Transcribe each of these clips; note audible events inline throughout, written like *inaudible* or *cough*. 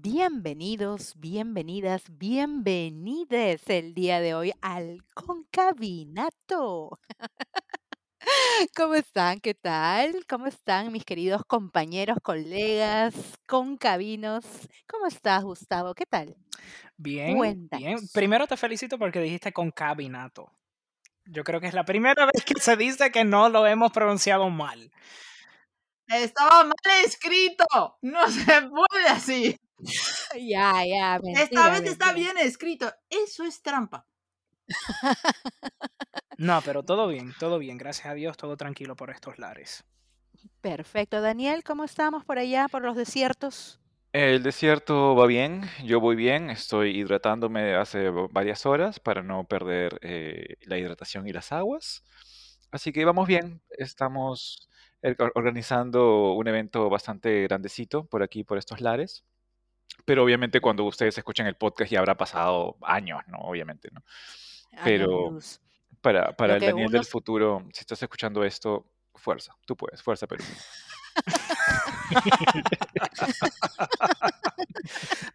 Bienvenidos, bienvenidas, bienvenides el día de hoy al Concabinato. *laughs* ¿Cómo están? ¿Qué tal? ¿Cómo están mis queridos compañeros, colegas, concabinos? ¿Cómo estás, Gustavo? ¿Qué tal? Bien, bien. Primero te felicito porque dijiste concabinato. Yo creo que es la primera *laughs* vez que se dice que no lo hemos pronunciado mal. Estaba mal escrito. No *laughs* se puede así. *laughs* Ya, ya, Esta mentira, vez está bien escrito. Eso es trampa. *laughs* No, pero todo bien, todo bien. Gracias a Dios, todo tranquilo por estos lares. Perfecto. Daniel, ¿cómo estamos por allá, por los desiertos? El desierto va bien, yo voy bien, estoy hidratándome hace va- varias horas para no perder eh, la hidratación y las aguas. Así que vamos bien, estamos or- organizando un evento bastante grandecito por aquí, por estos lares. Pero obviamente cuando ustedes escuchen el podcast ya habrá pasado años, ¿no? Obviamente, ¿no? Pero para, para el Daniel del unos- futuro, si estás escuchando esto, fuerza, tú puedes, fuerza Perú. *laughs*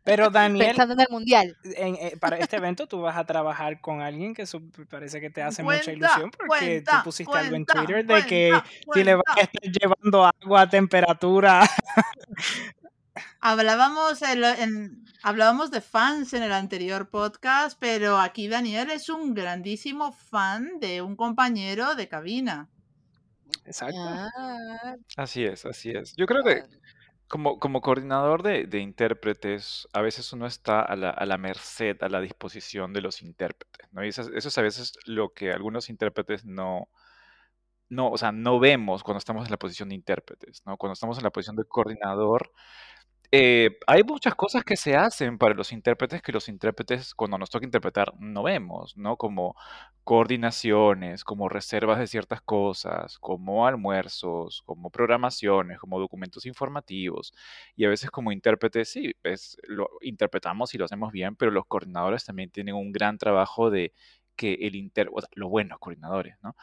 Pero Daniel, Pensando en el mundial. en- eh, para este evento tú vas a trabajar con alguien que su- parece que te hace mucha Cuenta, ilusión porque cuenta, tú pusiste algo en cuenta, Twitter de que cuenta, si le vas a cuenta. estar llevando agua a temperatura. Hablábamos, en, en- hablábamos de fans en el anterior podcast, pero aquí Daniel es un grandísimo fan de un compañero de cabina. Exacto. Ah, Así es, así es. Yo creo que Como, como coordinador de, de intérpretes, a veces uno está a la, a la merced, a la disposición de los intérpretes, ¿no? Y eso, es- eso es a veces lo que algunos intérpretes no, no, o sea, no vemos cuando estamos en la posición de intérpretes, ¿no? Cuando estamos en la posición de coordinador, eh, hay muchas cosas que se hacen para los intérpretes que los intérpretes, cuando nos toca interpretar, no vemos, ¿no? Como coordinaciones, como reservas de ciertas cosas, como almuerzos, como programaciones, como documentos informativos. Y a veces como intérpretes, sí, es, lo interpretamos y lo hacemos bien, pero los coordinadores también tienen un gran trabajo de que el inter, o sea, los coordinadores, ¿no?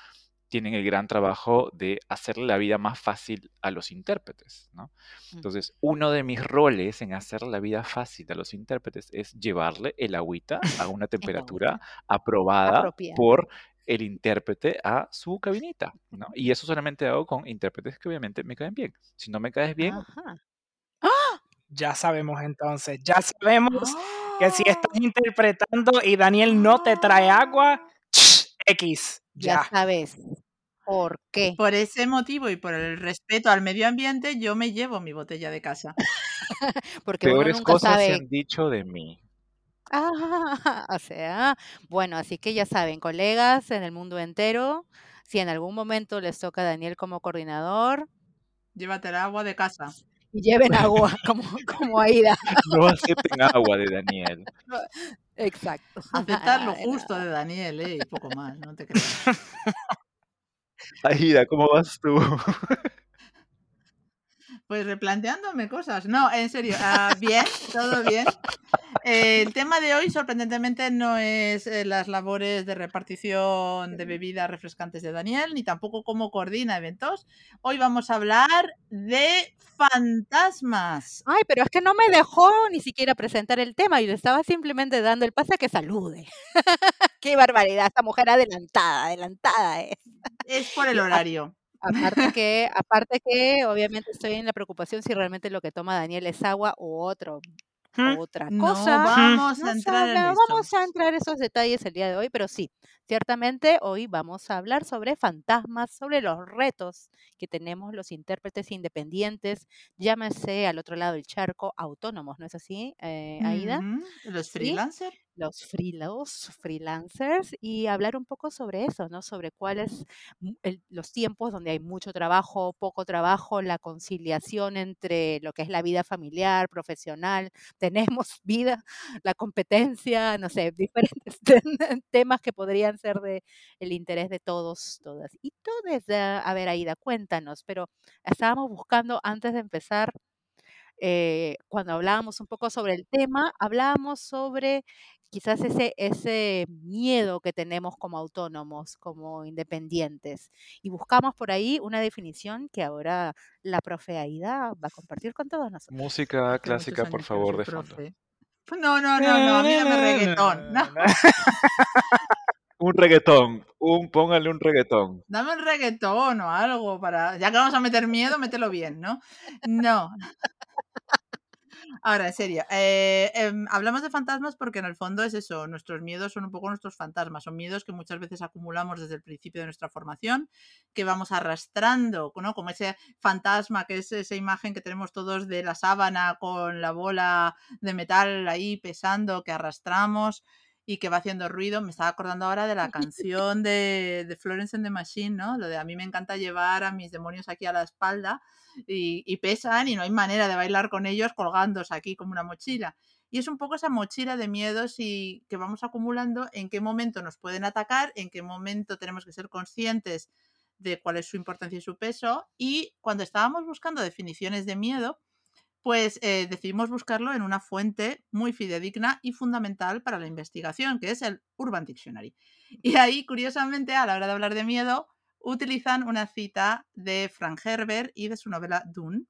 Tienen el gran trabajo de hacerle la vida más fácil a los intérpretes, ¿no? Mm. Entonces, uno de mis roles en hacer la vida fácil a los intérpretes es llevarle el agüita a una *laughs* temperatura aprobada Apropiada. por el intérprete a su cabinita, ¿no? Y eso solamente hago con intérpretes que obviamente me caen bien. Si no me caes bien, Ajá. Ya sabemos entonces, ya sabemos que si estás interpretando y Daniel no te trae agua, X, Ya ya. sabes por qué. Por ese motivo y por el respeto al medio ambiente, yo me llevo mi botella de casa. *laughs* Porque uno peores nunca cosas se sabe. han dicho de mí. Ah, *laughs* o sea, bueno, así que ya saben, colegas en el mundo entero, si en algún momento les toca a Daniel como coordinador, Llévate el agua de casa. Y lleven *laughs* agua como, como Aida. No acepten agua de Daniel. Exacto. *laughs* Aceptar lo *laughs* justo de Daniel, ¿eh? Y poco más, no te creas. Aida, ¿cómo vas tú? Pues replanteándome cosas. No, en serio. ah, bien, todo bien. Eh, el tema de hoy, sorprendentemente, no es eh, las labores de repartición de bebidas refrescantes de Daniel, ni tampoco cómo coordina eventos. Hoy vamos a hablar de fantasmas. Ay, pero es que no me dejó ni siquiera presentar el tema y le estaba simplemente dando el pase a que salude. *laughs* Qué barbaridad, esta mujer adelantada, adelantada es. Es por el horario. Aparte *laughs* que, aparte que, obviamente estoy en la preocupación si realmente lo que toma Daniel es agua u otro, otra No cosa. vamos No a entrar en vamos a entrar en esos detalles el día de hoy, pero sí, ciertamente hoy vamos a hablar sobre fantasmas, sobre los retos que tenemos los intérpretes independientes, llámese al otro lado del charco, autónomos, ¿no es así, eh, Aida? Los Sí. Los free- los freelancers y hablar un poco sobre eso, ¿no? Sobre cuáles los tiempos donde hay mucho trabajo, poco trabajo, la conciliación entre lo que es la vida familiar, profesional, *laughs* tenemos vida, la competencia, no sé, *laughs* diferentes te- *laughs* temas que podrían ser de el interés de todos, todas y todas. A ver, Aida, cuéntanos, pero estábamos buscando antes de empezar eh, cuando hablábamos un poco sobre el tema, hablábamos sobre quizás ese, ese miedo que tenemos como autónomos, como independientes. Y buscamos por ahí una definición que ahora la profe Aida va a compartir con todos nosotros. Música clásica, por favor, de fondo. No, no, no, no, a mí reggaetón. *laughs* No. un reggaetón, un, póngale un reggaetón. Dame un reggaetón o algo para. Ya que vamos a meter miedo, mételo bien, ¿no? No. Ahora, en serio, eh, em, hablamos de fantasmas porque en el fondo es eso, nuestros miedos son un poco nuestros fantasmas, son miedos que muchas veces acumulamos desde el principio de nuestra formación, que vamos arrastrando, ¿no? Como ese fantasma que es esa imagen que tenemos todos de la sábana con la bola de metal ahí pesando, que arrastramos y que va haciendo ruido. Me estaba acordando ahora de la *laughs* canción de, de Florence and the Machine, ¿no? Lo de a mí me encanta llevar a mis demonios aquí a la espalda y, pesan y no hay manera de bailar con ellos colgándose aquí como una mochila. Y es un poco esa mochila de miedos y que vamos acumulando en qué momento nos pueden atacar, en qué momento tenemos que ser conscientes de cuál es su importancia y su peso. Y cuando estábamos buscando definiciones de miedo, pues eh, decidimos buscarlo en una fuente muy fidedigna y fundamental para la investigación, que es el Urban Dictionary. Y ahí, curiosamente, a la hora de hablar de miedo, utilizan una cita de Frank Herbert y de su novela Dune,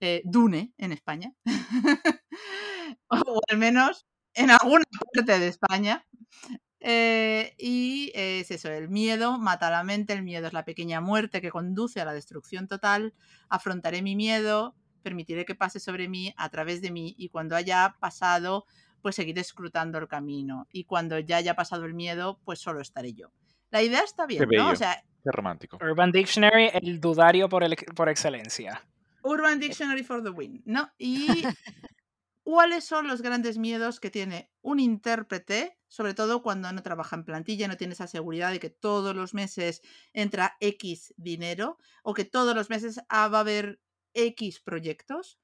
eh, Dune en España, *laughs* o al menos en alguna parte de España. Eh, y es eso, el miedo mata la mente, el miedo es la pequeña muerte que conduce a la destrucción total, afrontaré mi miedo, permitiré que pase sobre mí, a través de mí, y cuando haya pasado, pues seguiré escrutando el camino. Y cuando ya haya pasado el miedo, pues solo estaré yo. La idea está bien, ¿no? O sea, Qué romántico. Urban Dictionary, el dudario por, el, por excelencia. Urban Dictionary for the win, ¿no? Y *laughs* cuáles son los grandes miedos que tiene un intérprete, sobre todo cuando no trabaja en plantilla, no tiene esa seguridad de que todos los meses entra X dinero o que todos los meses va a haber X proyectos.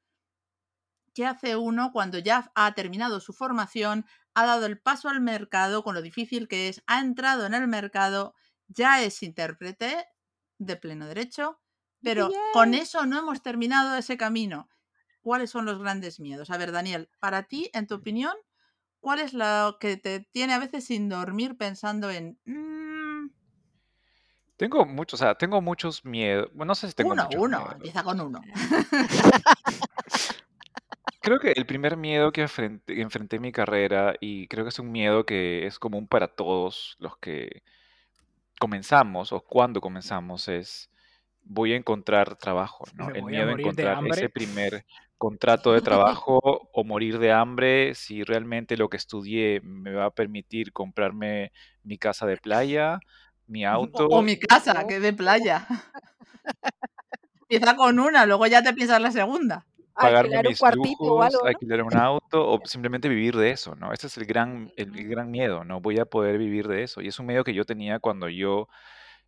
¿Qué hace uno cuando ya ha terminado su formación, ha dado el paso al mercado con lo difícil que es, ha entrado en el mercado ya es intérprete de pleno derecho, pero con eso no hemos terminado ese camino. ¿Cuáles son los grandes miedos? A ver, Daniel, para ti, en tu opinión, ¿cuál es lo que te tiene a veces sin dormir pensando en... Mm"? Tengo muchos, o sea, tengo muchos miedos. Bueno, no sé si tengo uno, muchos uno, miedos. empieza con uno. Creo que el primer miedo que enfrenté, enfrenté en mi carrera, y creo que es un miedo que es común para todos los que comenzamos o cuando comenzamos es voy a encontrar trabajo, *laughs* ¿no? Me El miedo a encontrar ese primer contrato de trabajo o morir de hambre, si realmente lo que estudié me va a permitir comprarme mi casa de playa, mi auto. o mi casa, que es de playa. *laughs* *laughs* Empieza con una, luego ya te piensas la segunda. pagarme Alquilar un mis cuartito o algo, ¿no? alquilar un *laughs* auto o simplemente vivir de eso, ¿no? Ese es el gran, el, el gran miedo, ¿no? Voy a poder vivir de eso. Y es un miedo que yo tenía cuando yo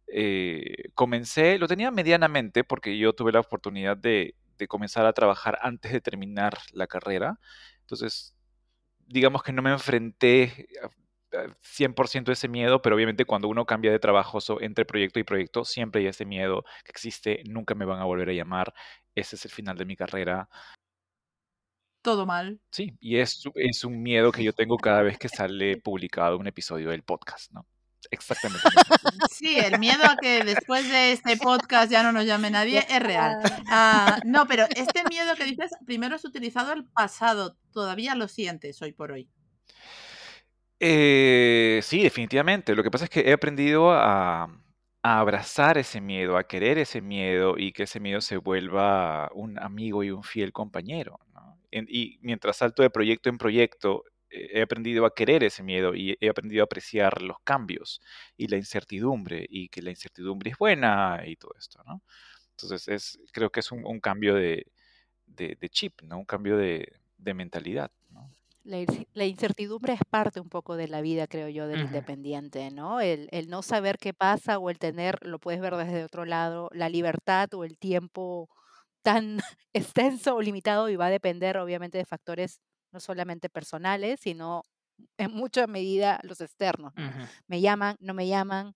eh, comencé, lo tenía medianamente porque yo tuve la oportunidad de, de comenzar a trabajar antes de terminar la carrera. Entonces, digamos que no me enfrenté 100% a ese miedo, pero obviamente cuando uno cambia de trabajo so- entre proyecto y proyecto, siempre hay ese miedo que existe, nunca me van a volver a llamar, ese es el final de mi carrera. Todo mal. Sí, y es, es un miedo que yo tengo cada vez que sale publicado un episodio del podcast, ¿no? Exactamente. *laughs* Sí, el miedo a que después de este podcast ya no nos llame nadie es real. Ah, no, pero *laughs* este miedo que dices, primero has utilizado el pasado, todavía lo sientes hoy por hoy. Eh, sí, definitivamente. Lo que pasa es que he aprendido a, abrazar ese miedo, a querer ese miedo y que ese miedo se vuelva un amigo y un fiel compañero, ¿no? Y mientras salto de proyecto en proyecto, eh, he aprendido a querer ese miedo y he aprendido a apreciar los cambios y la incertidumbre y que la incertidumbre es buena y todo esto, ¿no? Entonces, es, creo que es un, cambio de, chip, ¿no? Un cambio de, mentalidad. La, incertidumbre es parte un poco de la vida, creo yo, del independiente, ¿no? El, el no saber qué pasa o el tener, lo puedes ver desde otro lado, la libertad o el tiempo tan *laughs* extenso o limitado y va a depender obviamente de factores no solamente personales, sino en mucha medida los externos. Me llaman, no me llaman,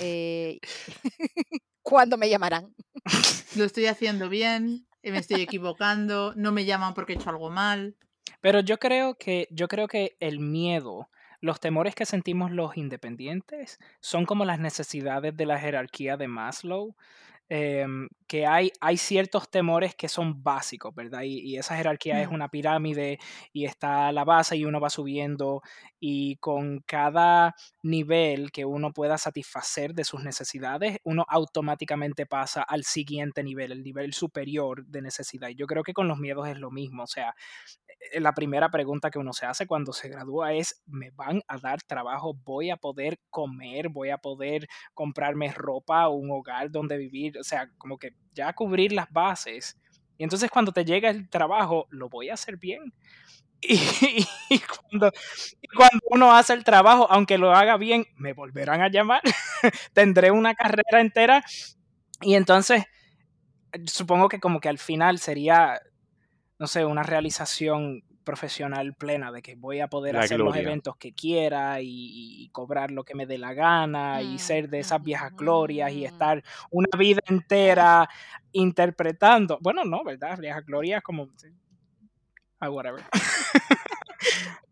eh, *laughs* ¿cuándo me llamarán? *laughs* Lo estoy haciendo bien. me estoy equivocando, no me llaman porque he hecho algo mal. Pero yo creo que, yo creo que el miedo, los temores que sentimos los independientes son como las necesidades de la jerarquía de Maslow. Em, que hay, hay ciertos temores que son básicos, ¿verdad? Y, y esa jerarquía es una pirámide y está la base y uno va subiendo y con cada nivel que uno pueda satisfacer de sus necesidades, uno automáticamente pasa al siguiente nivel, el nivel superior de necesidad. Y yo creo que con los miedos es lo mismo, o sea, eh, la primera pregunta que uno se hace cuando se gradúa es, ¿me van a dar trabajo? ¿Voy a poder comer? ¿Voy a poder comprarme ropa, un hogar donde vivir? O sea, como que ya cubrir las bases. Y entonces cuando te llega el trabajo, lo voy a hacer bien. *laughs* Y, cuando, y cuando uno hace el trabajo, aunque lo haga bien, me volverán a llamar. *laughs* Tendré una carrera entera. Y entonces, supongo que como que al final sería no sé, una realización profesional plena de que voy a poder La hacer los eventos que quiera y, y cobrar lo que me dé la gana y Mm, ser de esas viejas glorias y estar una vida entera interpretando. Bueno, no, ¿verdad? Viejas glorias como... Ah, whatever. *laughs*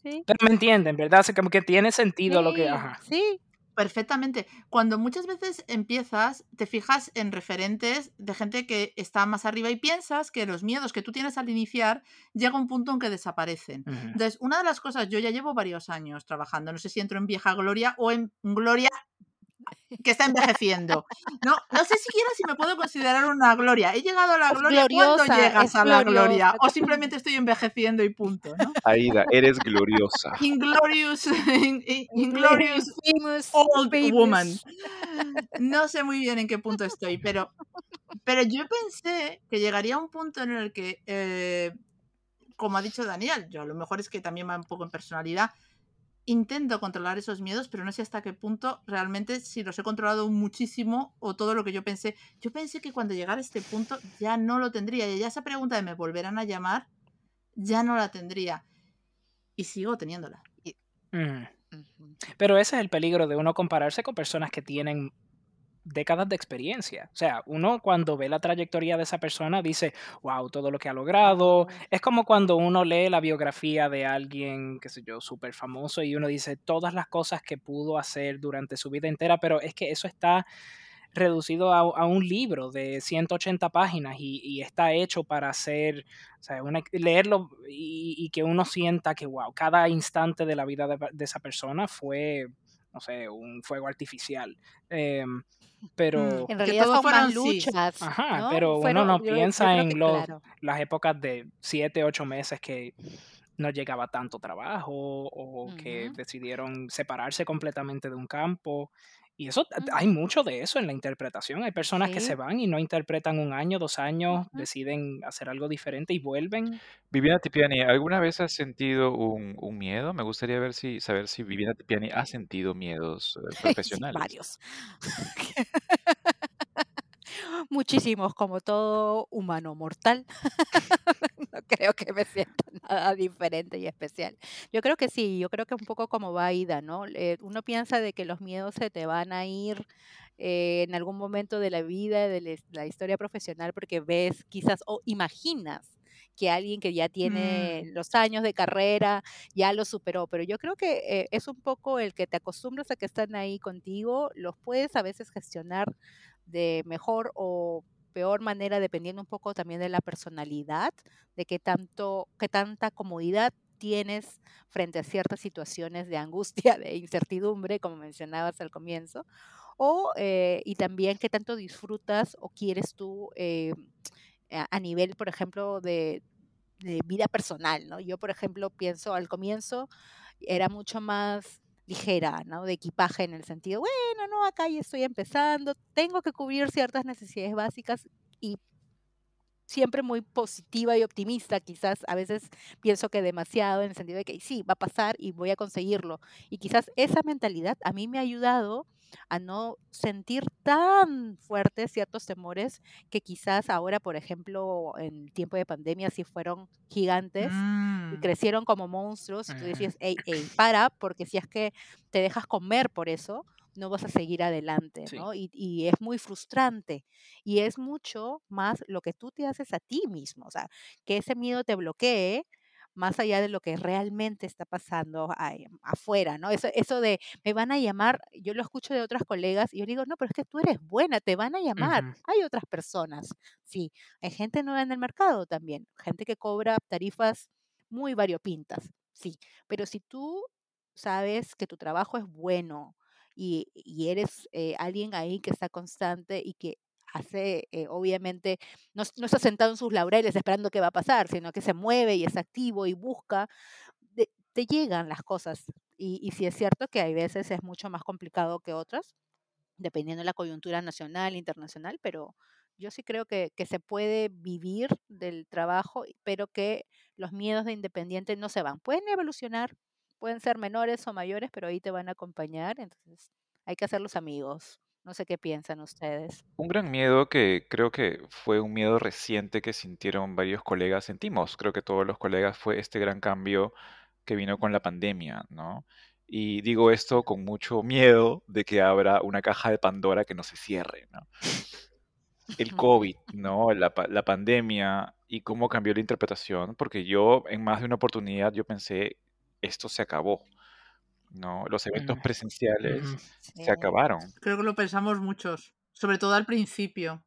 Sí, Pero me entienden, ¿verdad? O sea, como que tiene sentido lo que... Ajá. sí. Perfectamente. Cuando muchas veces empiezas, te fijas en referentes de gente que está más arriba y piensas que los miedos que tú tienes al iniciar llega un punto en que desaparecen. Entonces, una de las cosas, yo ya llevo varios años trabajando, no sé si entro en vieja gloria o en gloria que está envejeciendo. No, no sé siquiera si me puedo considerar una gloria. He llegado a la Es gloria. ¿Cuándo gloriosa, llegas es a la gloria? O simplemente estoy envejeciendo y punto, ¿no? Aida, eres gloriosa. Inglorious, in- in- inglorious Famous old woman. babies. No sé muy bien en qué punto estoy, pero, pero yo pensé que llegaría a un punto en el que, eh, como ha dicho Daniel, yo a lo mejor es que también va un poco en personalidad, intento controlar esos miedos, pero no sé hasta qué punto realmente si los he controlado muchísimo o todo lo que yo pensé. Yo pensé que cuando llegara a este punto ya no lo tendría. Y ya esa pregunta de me volverán a llamar, ya no la tendría. Y sigo teniéndola. Ujú. Pero ese es el peligro de uno compararse con personas que tienen décadas de experiencia. O sea, uno cuando ve la trayectoria de esa persona dice, wow, todo lo que ha logrado. Es como cuando uno lee la biografía de alguien, qué sé yo, súper famoso y uno dice todas las cosas que pudo hacer durante su vida entera, pero es que eso está reducido a, a un libro de 180 páginas y, y está hecho para hacer, o sea, una- leerlo y, y que uno sienta que, wow, cada instante de la vida de, de esa persona fue, no sé, un fuego artificial. Em, pero, Mm, En que realidad todo son más sí. luchas, ajá, ¿no? pero uno no yo, yo piensa en los, claro. las épocas de 7, 8 meses que no llegaba tanto trabajo o que decidieron separarse completamente de un campo. Y eso, hay mucho de eso en la interpretación. Hay personas que se van y no interpretan un año, dos años, deciden hacer algo diferente y vuelven. Viviana Tipiani, ¿alguna vez has sentido un, un miedo? Me gustaría ver si, saber si Viviana Tipiani ha sentido miedos eh, *laughs* Sí, profesionales. varios. *laughs* *laughs* Muchísimos, como todo humano mortal. *laughs* No creo que me sienta *laughs* nada diferente y especial. Yo creo que sí, yo creo que un poco como va Ida, ¿no? Eh, uno piensa de que los miedos se te van a ir eh, en algún momento de la vida, de la his- la historia profesional, porque ves quizás o imaginas que alguien que ya tiene Mm, los años de carrera ya lo superó, pero yo creo que eh, es un poco el que te acostumbras a que están ahí contigo, los puedes a veces gestionar de mejor o peor manera, dependiendo un poco también de la personalidad, de qué tanto, qué tanta comodidad tienes frente a ciertas situaciones de angustia, *laughs* de incertidumbre, como mencionabas al comienzo, o eh, y también qué tanto disfrutas o quieres tú eh, a, nivel, por ejemplo, de, de vida personal, ¿no? Yo, por ejemplo, pienso al comienzo era mucho más ligera, ¿no? De equipaje en el sentido, bueno, no, acá ya estoy empezando, tengo que cubrir ciertas necesidades básicas y siempre muy positiva y optimista, quizás a veces pienso que demasiado en el sentido de que sí, va a pasar y voy a conseguirlo. Y quizás esa mentalidad a mí me ha ayudado a no sentir tan fuertes ciertos temores que quizás ahora, por ejemplo, en tiempo de pandemia sí fueron gigantes y mm, crecieron como monstruos y tú Ujú. decías, hey, hey, para, porque si es que te dejas comer por eso, no vas a seguir adelante, Sí. ¿no? Y, y es muy frustrante. Y es mucho más lo que tú te haces a ti mismo, o sea, que ese miedo te bloquee más allá de lo que realmente está pasando ahí afuera, ¿no? Eso, eso de me van a llamar, yo lo escucho de otras colegas y yo digo, no, pero es que tú eres buena, te van a llamar. Hay otras personas, sí, hay gente nueva en el mercado también, gente que cobra tarifas muy variopintas, sí, pero si tú sabes que tu trabajo es bueno y, y eres eh, alguien ahí que está constante y que hace, eh, obviamente, no, no está sentado en sus laureles esperando qué va a pasar, sino que se mueve y es activo y busca, de- te llegan las cosas. Y, y sí es cierto que hay veces es mucho más complicado que otras, dependiendo de la coyuntura nacional, internacional, pero yo sí creo que, que se puede vivir del trabajo, pero que los miedos de independiente no se van. Pueden evolucionar, pueden ser menores o mayores, pero ahí te van a acompañar, entonces hay que hacerlos amigos. No sé qué piensan ustedes. Un gran miedo que creo que fue un miedo reciente que sintieron varios colegas, sentimos, creo que todos los colegas, fue este gran cambio que vino con la pandemia, ¿no? Y digo esto con mucho miedo de que abra una caja de Pandora que no se cierre, ¿no? El *laughs* COVID, ¿no? La, la pandemia y cómo cambió la interpretación, porque yo en más de una oportunidad yo pensé, esto se acabó, ¿no? Los eventos Mm, presenciales se Sí, acabaron. Creo que lo pensamos muchos, sobre todo al principio.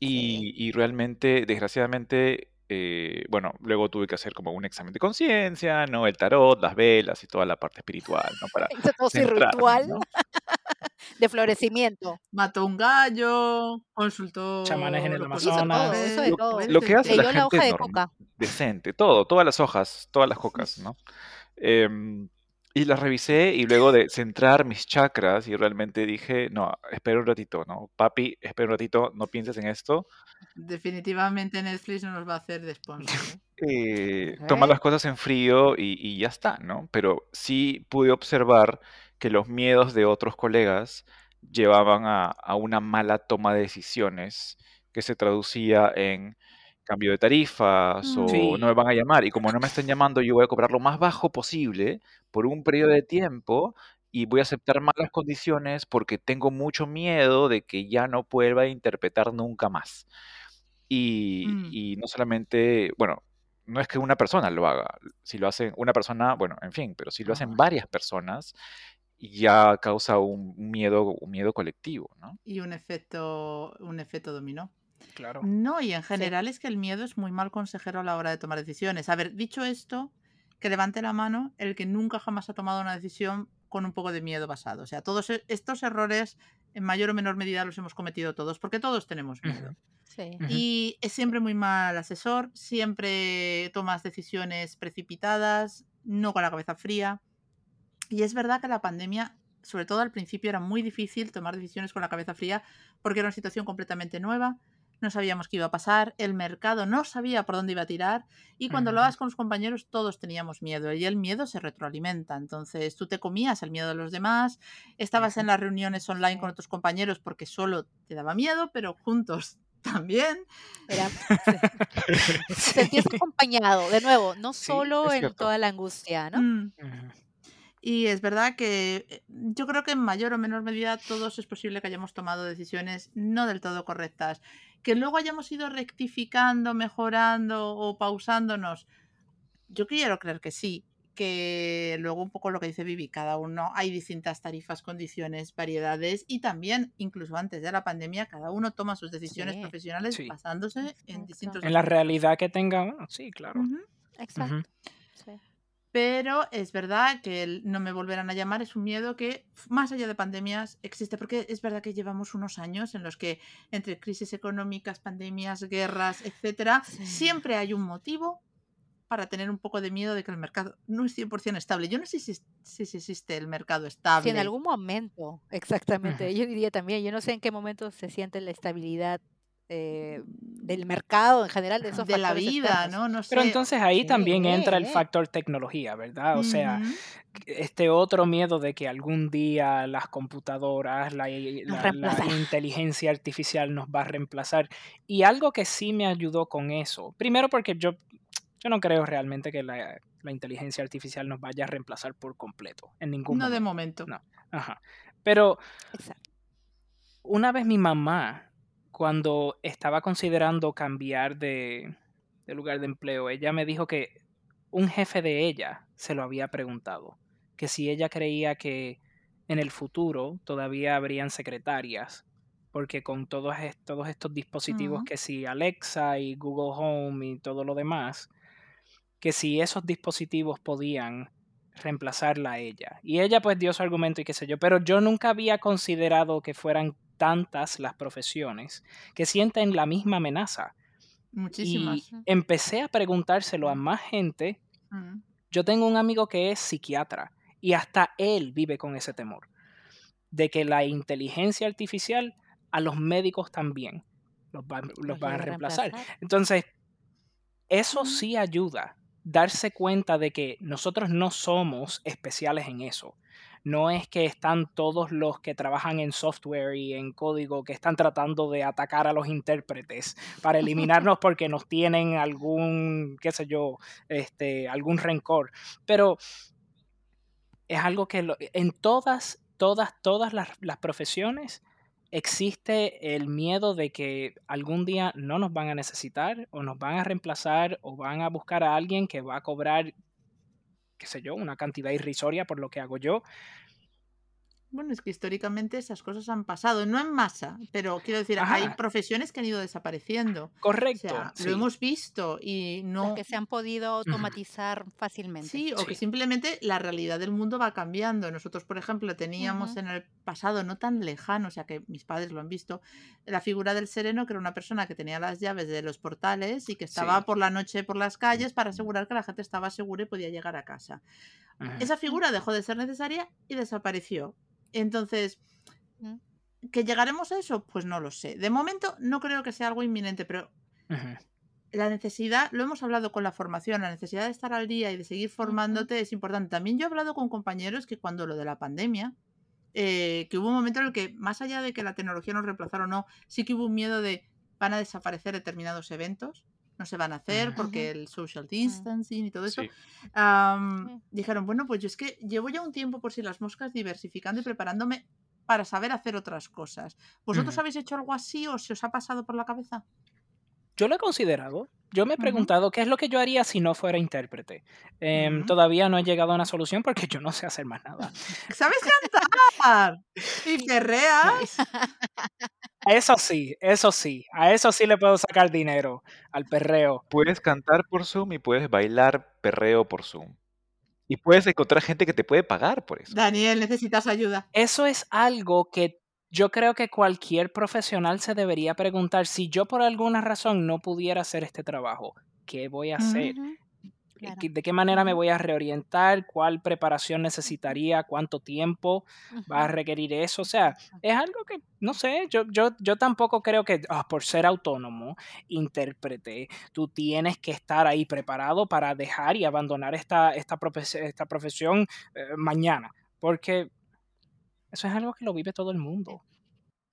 Y, y realmente, desgraciadamente, eh, bueno, luego tuve que hacer como un examen de conciencia, ¿no? El tarot, las velas y toda la parte espiritual, ¿no? Para *laughs* ritual ¿no? De florecimiento. Mató un gallo, consultó Chamanes en el todo, Amazonas. hizo de Lo, todo. lo que hace la Leyó la gente hoja de coca. decente, todo, todas las hojas, todas las cocas, ¿no? Em, y las revisé y luego de centrar mis chakras y realmente dije, no, espera un ratito, ¿no? Papi, espera un ratito, no pienses en esto, Definitivamente Netflix no nos va a hacer de sponsor. ¿eh? *laughs* eh, toma las cosas en frío y, y ya está, ¿no? Pero sí pude observar que los miedos de otros colegas llevaban a, a una mala toma de decisiones que se traducía en cambio de tarifas o no me van a llamar. Y como no me están llamando yo voy a cobrar lo más bajo posible por un periodo de tiempo y voy a aceptar malas condiciones porque tengo mucho miedo de que ya no pueda interpretar nunca más. Y, Mm, y no solamente, bueno, no es que una persona lo haga, si lo hace una persona, bueno, en fin, pero si lo hacen varias personas, ya causa un miedo, un miedo colectivo, ¿no? y un efecto, un efecto dominó. Claro. No, y en Sí. general es que el miedo es muy mal consejero a la hora de tomar decisiones. A ver, dicho esto, que levante la mano el que nunca jamás ha tomado una decisión con un poco de miedo basado. O sea, todos e- estos errores en mayor o menor medida los hemos cometido todos, porque todos tenemos miedo. Sí. Y es siempre muy mal asesor, siempre tomas decisiones precipitadas, no con la cabeza fría. Y es verdad que la pandemia, sobre todo al principio, era muy difícil tomar decisiones con la cabeza fría porque era una situación completamente nueva, no sabíamos qué iba a pasar, el mercado no sabía por dónde iba a tirar y cuando Ujú. hablabas con los compañeros todos teníamos miedo y el miedo se retroalimenta. Entonces tú te comías el miedo de los demás, estabas en las reuniones online con otros compañeros porque solo te daba miedo, pero juntos *laughs* también. Era, *laughs* *laughs* sí. Sentías acompañado, de nuevo, no Sí, solo en toda la angustia, ¿no? Mm. Y es verdad que eh, yo creo que en mayor o menor medida todos es posible que hayamos tomado decisiones no del todo correctas. Que luego hayamos ido rectificando, mejorando o pausándonos. Yo quiero creer que sí. Que luego un poco lo que dice Vivi, cada uno hay distintas tarifas, condiciones, variedades y también, incluso antes de la pandemia, cada uno toma sus decisiones Sí, profesionales Sí. basándose en exacto, distintos En la realidad que tenga uno, sí, claro. Exacto. Sí. Pero es verdad que el no me volverán a llamar es un miedo que, más allá de pandemias, existe. Porque es verdad que llevamos unos años en los que, entre crisis económicas, pandemias, guerras, etcétera, Sí. siempre hay un motivo para tener un poco de miedo de que el mercado no es 100% estable. Yo no sé si, si si existe el mercado Si en estable. algún momento, exactamente, yo diría también, yo no sé en qué momento se siente la estabilidad eh, del mercado en general, de esos de la vida, externos. ¿no? No Pero entonces ahí también entra el Sí. factor tecnología, ¿verdad? O sea, este otro miedo de que algún día las computadoras, la, inteligencia artificial nos va a reemplazar. Y algo que sí me ayudó con eso, primero porque yo, yo no creo realmente que la, la inteligencia artificial nos vaya a reemplazar por completo, en ningún No de momento. momento. No. Ajá. Pero Exacto. una vez mi mamá, cuando estaba considerando cambiar de, de lugar de empleo, ella me dijo que un jefe de ella se lo había preguntado, que si ella creía que en el futuro todavía habrían secretarias, porque con todos, est- todos estos dispositivos que si Alexa y Google Home y todo lo demás, que si esos dispositivos podían reemplazarla a ella. Y ella pues dio su argumento y qué sé yo, pero yo nunca había considerado que fueran tantas las profesiones que sienten la misma amenaza. Y Muchísimas. Ujú. empecé a preguntárselo a más gente. Yo tengo un amigo que es psiquiatra y hasta él vive con ese temor de que la inteligencia artificial a los médicos también los van, los van a reemplazar. Entonces, eso sí ayuda, darse cuenta de que nosotros no somos especiales en eso. No es que están todos los que trabajan en software y en código que están tratando de atacar a los intérpretes para *laughs* eliminarnos porque nos tienen algún, qué sé yo, este, algún rencor. Pero es algo que lo- en todas, todas, todas las, las profesiones existe el miedo de que algún día no nos van a necesitar o nos van a reemplazar o van a buscar a alguien que va a cobrar, qué sé yo, una cantidad irrisoria por lo que hago yo. Bueno, es que históricamente esas cosas han pasado, no en masa, pero quiero decir, hay Ajá. profesiones que han ido desapareciendo. O Correcto, sea, sí. lo hemos visto y Las no. que se han podido automatizar fácilmente. Sí, o que simplemente la realidad del mundo va cambiando. Nosotros, por ejemplo, teníamos en el pasado no tan lejano, o sea que mis padres lo han visto, la figura del sereno, que era una persona que tenía las llaves de los portales y que estaba Sí. por la noche por las calles para asegurar que la gente estaba segura y podía llegar a casa. Esa figura dejó de ser necesaria y desapareció. Entonces. ¿que llegaremos a eso? Pues no lo sé. De momento no creo que sea algo inminente, pero la necesidad, lo hemos hablado con la formación, la necesidad de estar al día y de seguir formándote es importante. También yo he hablado con compañeros que cuando lo de la pandemia, eh, que hubo un momento en el que, más allá de que la tecnología nos reemplazara o no, sí que hubo un miedo de van a desaparecer determinados eventos, no se van a hacer porque el social distancing y todo eso. Sí. Sí. dijeron, bueno, pues yo es que llevo ya un tiempo por si las moscas diversificando y preparándome para saber hacer otras cosas. ¿Vosotros habéis hecho algo así o se os ha pasado por la cabeza? Yo lo he considerado. Yo me he preguntado qué es lo que yo haría si no fuera intérprete. Em. Todavía no he llegado a una solución porque yo no sé hacer más nada. *laughs* ¿Sabes cantar? ¿Y perreas? Eso sí, eso sí. A eso sí le puedo sacar dinero, al perreo. Puedes cantar por Zoom y puedes bailar perreo por Zoom. Y puedes encontrar gente que te puede pagar por eso. Daniel, necesitas ayuda. Eso es algo que yo creo que cualquier profesional se debería preguntar. Si yo por alguna razón no pudiera hacer este trabajo, ¿qué voy a hacer? Ujú. ¿Qué- Claro. qué- ¿De qué manera me voy a reorientar? ¿Cuál preparación necesitaría? ¿Cuánto tiempo va a requerir eso? O sea, es algo que, no sé, yo, yo, yo tampoco creo que ah, por ser autónomo, intérprete, tú tienes que estar ahí preparado para dejar y abandonar esta, esta, esta profesión eh, mañana, porque eso es algo que lo vive todo el mundo.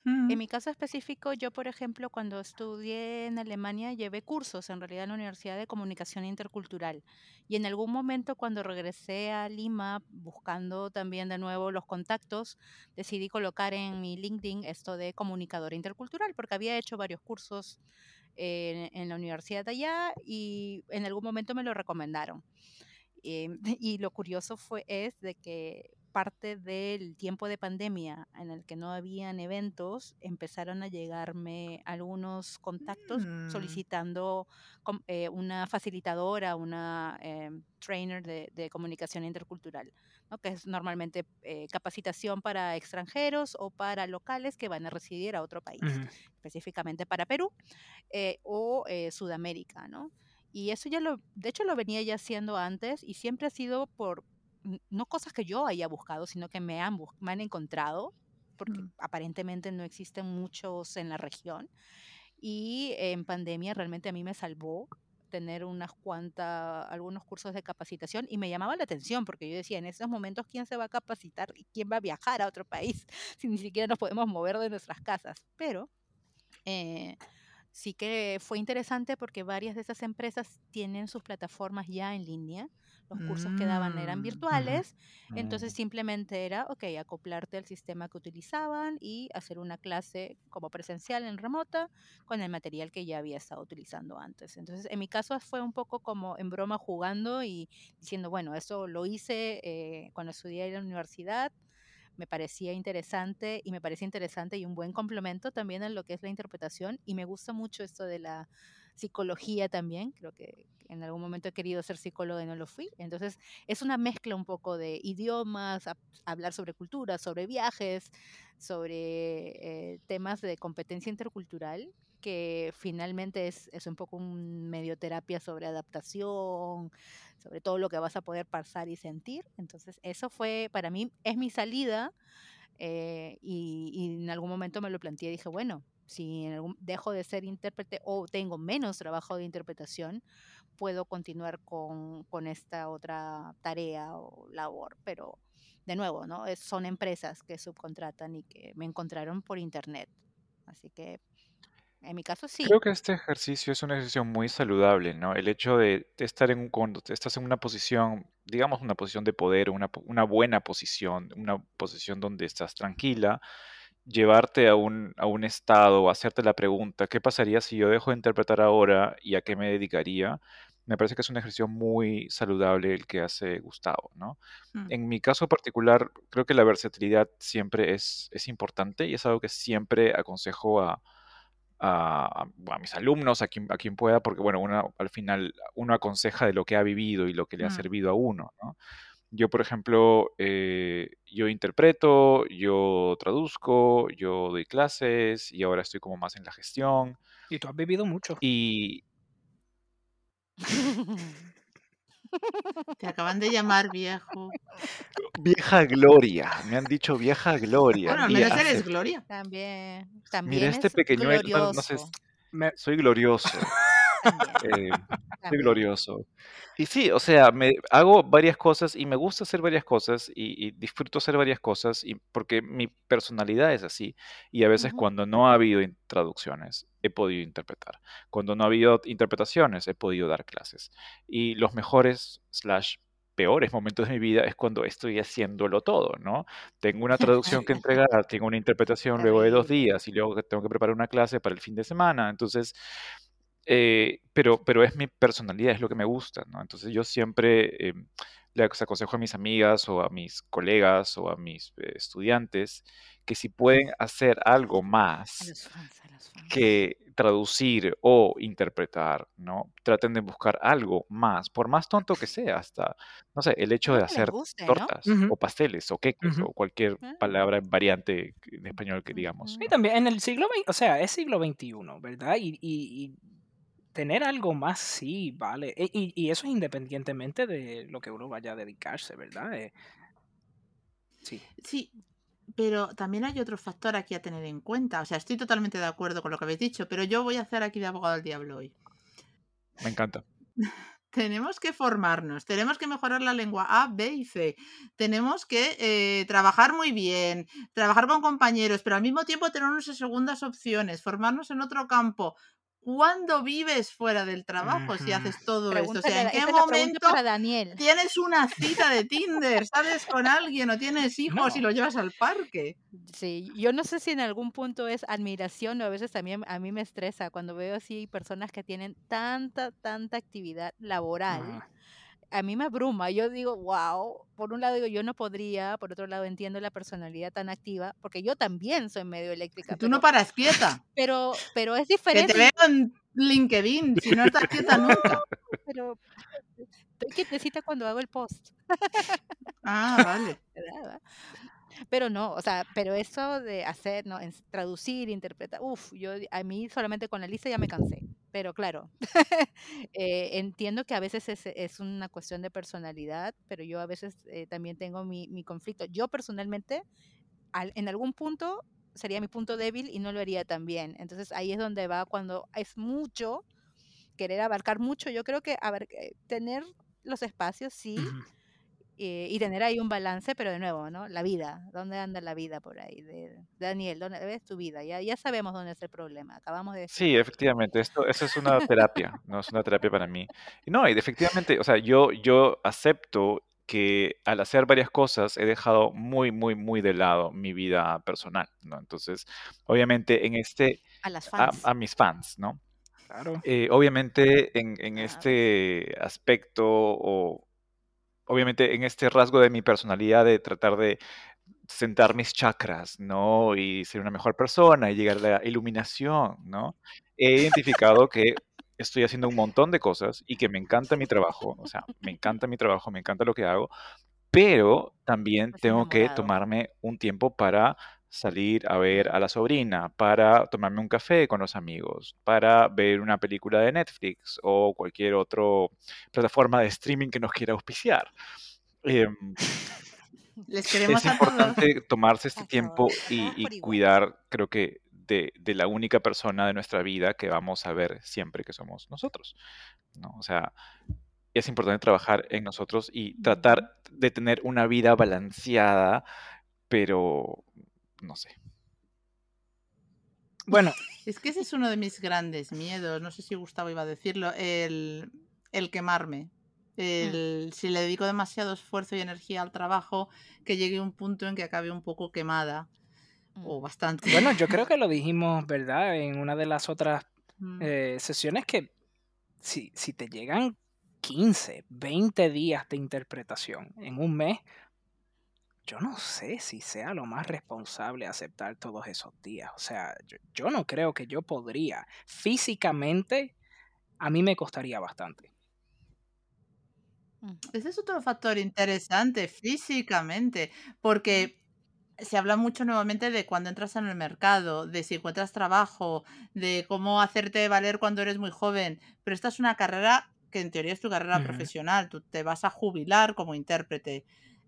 En mi caso específico, yo, por ejemplo, cuando estudié en Alemania, llevé cursos en realidad en la Universidad de Comunicación Intercultural. Y en algún momento, cuando regresé a Lima, buscando también de nuevo los contactos, decidí colocar en mi LinkedIn esto de comunicadora intercultural, porque había hecho varios cursos en, en la universidad de allá y en algún momento me lo recomendaron. Em, *laughs* y lo curioso fue es de que parte del tiempo de pandemia en el que no habían eventos, empezaron a llegarme algunos contactos Mm. solicitando eh, una facilitadora, una em, trainer de, de comunicación intercultural, ¿no? que es normalmente eh, capacitación para extranjeros o para locales que van a residir a otro país, Ujú. específicamente para Perú eh, o eh, Sudamérica, ¿no? Y eso ya lo, de hecho lo venía ya haciendo antes y siempre ha sido por, no cosas que yo haya buscado, sino que me han, me han encontrado, porque Mm. aparentemente no existen muchos en la región. Y en pandemia realmente a mí me salvó tener unas cuantas, algunos cursos de capacitación y me llamaba la atención porque yo decía, en esos momentos, ¿quién se va a capacitar y quién va a viajar a otro país *laughs* si ni siquiera nos podemos mover de nuestras casas? Pero... eh, sí que fue interesante porque varias de esas empresas tienen sus plataformas ya en línea. Los cursos que daban eran Mm, virtuales, entonces Mm. simplemente era, ok, acoplarte al sistema que utilizaban y hacer una clase como presencial en remota con el material que ya había estado utilizando antes. Entonces, en mi caso fue un poco como en broma jugando y diciendo, bueno, eso lo hice eh, cuando estudié en la universidad, me parecía interesante y me parece interesante y un buen complemento también a lo que es la interpretación y me gusta mucho esto de la psicología también, creo que en algún momento he querido ser psicóloga y no lo fui, entonces es una mezcla un poco de idiomas, hablar sobre cultura, sobre viajes, sobre eh, temas de competencia intercultural que finalmente es, es un poco un medio terapia sobre adaptación, sobre todo lo que vas a poder pasar y sentir. Entonces, eso fue, para mí, es mi salida eh, y, y en algún momento me lo planteé y dije, bueno, si dejo de ser intérprete o tengo menos trabajo de interpretación, puedo continuar con, con esta otra tarea o labor, pero de nuevo, ¿no? Es- son empresas que subcontratan y que me encontraron por internet. Así que en mi caso sí. Creo que este ejercicio es un ejercicio muy saludable, ¿no? El hecho de estar en un, cuando estás en una posición, digamos una posición de poder, una, una buena posición, una posición donde estás tranquila, llevarte a un, a un estado, hacerte la pregunta, ¿qué pasaría si yo dejo de interpretar ahora y a qué me dedicaría? Me parece que es un ejercicio muy saludable el que hace Gustavo, ¿no? Mm. En mi caso particular, creo que la versatilidad siempre es, es importante y es algo que siempre aconsejo a, a, a mis alumnos, a quien, a quien pueda, porque bueno, uno, al final uno aconseja de lo que ha vivido y lo que le ha Mm. servido a uno, ¿no? Yo, por ejemplo, eh, yo interpreto, yo traduzco, yo doy clases y ahora estoy como más en la gestión. Y tú has vivido mucho. Y Te acaban de llamar viejo. vieja gloria, me han dicho vieja gloria. Bueno, al menos hace- eres Gloria. También, Mira, también este es pequeñuelo, no- glorioso. no sé, Me- soy glorioso. *laughs* *laughs* también, eh, *laughs* también. glorioso. Y sí, o sea, me hago varias cosas y me gusta hacer varias cosas y, y disfruto hacer varias cosas y porque mi personalidad es así. Y a veces Ujú. cuando no ha habido traducciones, he podido interpretar. Cuando no ha habido interpretaciones, he podido dar clases. Y los mejores slash peores momentos de mi vida es cuando estoy haciéndolo todo, ¿no? Tengo una traducción que *laughs* entregar, tengo una interpretación luego de dos días y luego tengo que preparar una clase para el fin de semana. Entonces, eh, pero, pero es mi personalidad, es lo que me gusta, ¿no? Entonces yo siempre eh, le aconsejo a mis amigas o a mis colegas o a mis eh, estudiantes que si pueden hacer algo A más los fans, a los fans. que traducir o interpretar, ¿no? Traten de buscar algo más, por más tonto que sea, hasta, no sé, el hecho de Algo que les hacer guste, ¿no? tortas Ujú. o pasteles o queques Ujú. o cualquier Ah. palabra variante en español que digamos. Y también en el siglo XX, o sea, es siglo XXI, ¿verdad? Y, y- y tener algo más, sí, vale. E- Y, y eso es independientemente de lo que uno vaya a dedicarse, ¿verdad? Eh, sí. Sí, pero también hay otro factor aquí a tener en cuenta. O sea, estoy totalmente de acuerdo con lo que habéis dicho, pero yo voy a hacer aquí de abogado del diablo hoy. Me encanta. *laughs* Tenemos que formarnos, tenemos que mejorar la lengua A, B y C. Tenemos que eh, trabajar muy bien, trabajar con compañeros, pero al mismo tiempo tener unas segundas opciones, formarnos en otro campo. ¿Cuándo vives fuera del trabajo si haces todo esto? O sea, ¿en qué momento tienes una cita de Tinder, *laughs* sales con alguien o tienes hijos y lo llevas al parque? Sí, yo no sé si en algún punto es admiración o a veces también a mí me estresa cuando veo así personas que tienen tanta, tanta actividad laboral. Ajá. A mí me abruma. Yo digo, wow. Por un lado digo, yo no podría. Por otro lado entiendo la personalidad tan activa, porque yo también soy medio eléctrica. Tú no pero, paras quieta, *laughs* pero, pero es que te diferente. veo en LinkedIn, si no estás quieta nunca. Pero estoy quietecita cuando hago el post. Ah, vale. *laughs* Pero no, o sea, pero eso de hacer, ¿no? En- traducir, interpretar, uff, yo a mí solamente con la lista ya me cansé. Pero claro, *laughs* eh, entiendo que a veces es, una cuestión de personalidad, pero yo a veces eh, también tengo mi, mi conflicto. Yo personalmente, al- en algún punto, sería mi punto débil y no lo haría tan. Entonces ahí es donde va cuando es mucho, querer abarcar mucho. Yo creo que a ver, eh, tener los espacios, sí. Eh, y tener ahí un balance, pero de nuevo, ¿no? La vida, ¿dónde anda la vida por ahí? De, Daniel, ¿dónde ves tu vida? Ya, ya sabemos dónde es el problema, acabamos de Sí, efectivamente, esto, eso es una terapia, no es una terapia para mí. No, y efectivamente, o sea, yo, yo acepto que al hacer varias cosas he dejado muy, muy, muy de lado mi vida personal, ¿no? Entonces, obviamente en este, A las a, fans. a mis fans, ¿no? Claro. Eh, obviamente en, en Claro. este aspecto o obviamente en este rasgo de mi personalidad de tratar de sentar mis chakras, ¿no? Y ser una mejor persona y llegar a la iluminación, ¿no? He identificado que estoy haciendo un montón de cosas y que me encanta mi trabajo, o sea, me encanta mi trabajo, me encanta lo que hago, pero también tengo que tomarme un tiempo para salir a ver a la sobrina, para tomarme un café con los amigos, para ver una película de Netflix o cualquier otra plataforma de streaming que nos quiera auspiciar. Em, *laughs* Les queremos es a todos. importante tomarse este A tiempo y, todos y cuidar, creo que, de, de la única persona de nuestra vida que vamos a ver siempre que somos nosotros, ¿no? O sea, es importante trabajar en nosotros y tratar de tener una vida balanceada, pero no sé. Bueno, *laughs* Es que ese es uno de mis grandes miedos. No sé si Gustavo iba a decirlo. El, el quemarme. El, si le dedico demasiado esfuerzo y energía al trabajo, que llegue un punto en que acabe un poco quemada. O Mm. bastante. bueno, yo creo que *laughs* lo dijimos, ¿verdad? En una de las otras Mm. eh, sesiones que si, si te llegan 15, 20 días de interpretación en un mes, yo no sé si sea lo más responsable aceptar todos esos días. O sea, yo, yo no creo que yo podría. Físicamente, a mí me costaría bastante. Mm. Ese es otro factor interesante físicamente, porque se habla mucho nuevamente de cuando entras en el mercado, de si encuentras trabajo, de cómo hacerte valer cuando eres muy joven, pero esta es una carrera que en teoría es tu carrera profesional, tú te vas a jubilar como intérprete.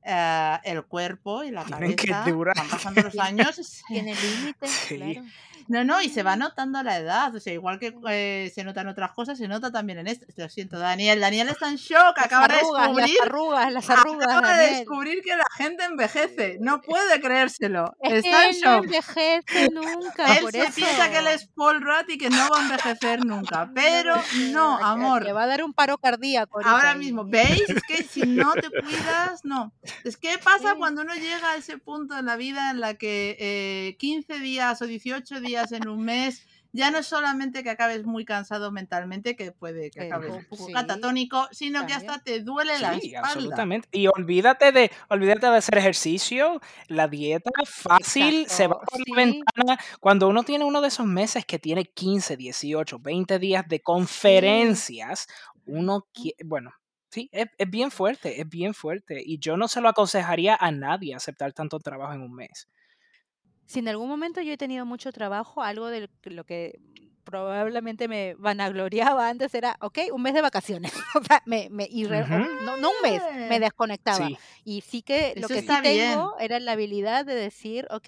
Eh, el cuerpo y la que cabeza durar. van pasando los *laughs* años. Tiene *laughs* límites, Sí. claro. No, no, y se va notando la edad. O sea, igual que eh, se notan otras cosas, se nota también en esto. Lo siento, Daniel. Daniel está en shock. Las Acaba de arrugas, las descubrir arrugas, las arrugas, Acaba de Daniel. descubrir que la gente envejece. No puede creérselo. Es Está en él no shock. envejece nunca, Él por se eso. piensa que él es Paul Rudd y que no va a envejecer nunca. *laughs* Pero no, amor. Que va a dar un paro cardíaco. Ahora ahí. mismo, ¿veis? Es que si no te cuidas, no. Es que pasa Sí. cuando uno llega a ese punto en la vida en la que eh, 15 días o 18 días en un mes ya no es solamente que acabes muy cansado mentalmente, que puede que acabes un poco sí, catatónico, sino que también. hasta te duele la Sí, espalda. absolutamente. Y olvídate de, olvídate de hacer ejercicio, la dieta fácil se va Exacto, por la sí. ventana. Cuando uno tiene uno de esos meses que tiene 15, 18, 20 días de conferencias, uno quiere, bueno, sí, es, es bien fuerte, es bien fuerte. Y yo no se lo aconsejaría a nadie aceptar tanto trabajo en un mes. Si en algún momento yo he tenido mucho trabajo, algo de lo que probablemente me vanagloriaba antes era, ok, un mes de vacaciones. *laughs* o sea, me, me, y re- no, no un mes, me desconectaba. Sí, Y sí que lo Eso que sí bien. tengo era la habilidad de decir, ok,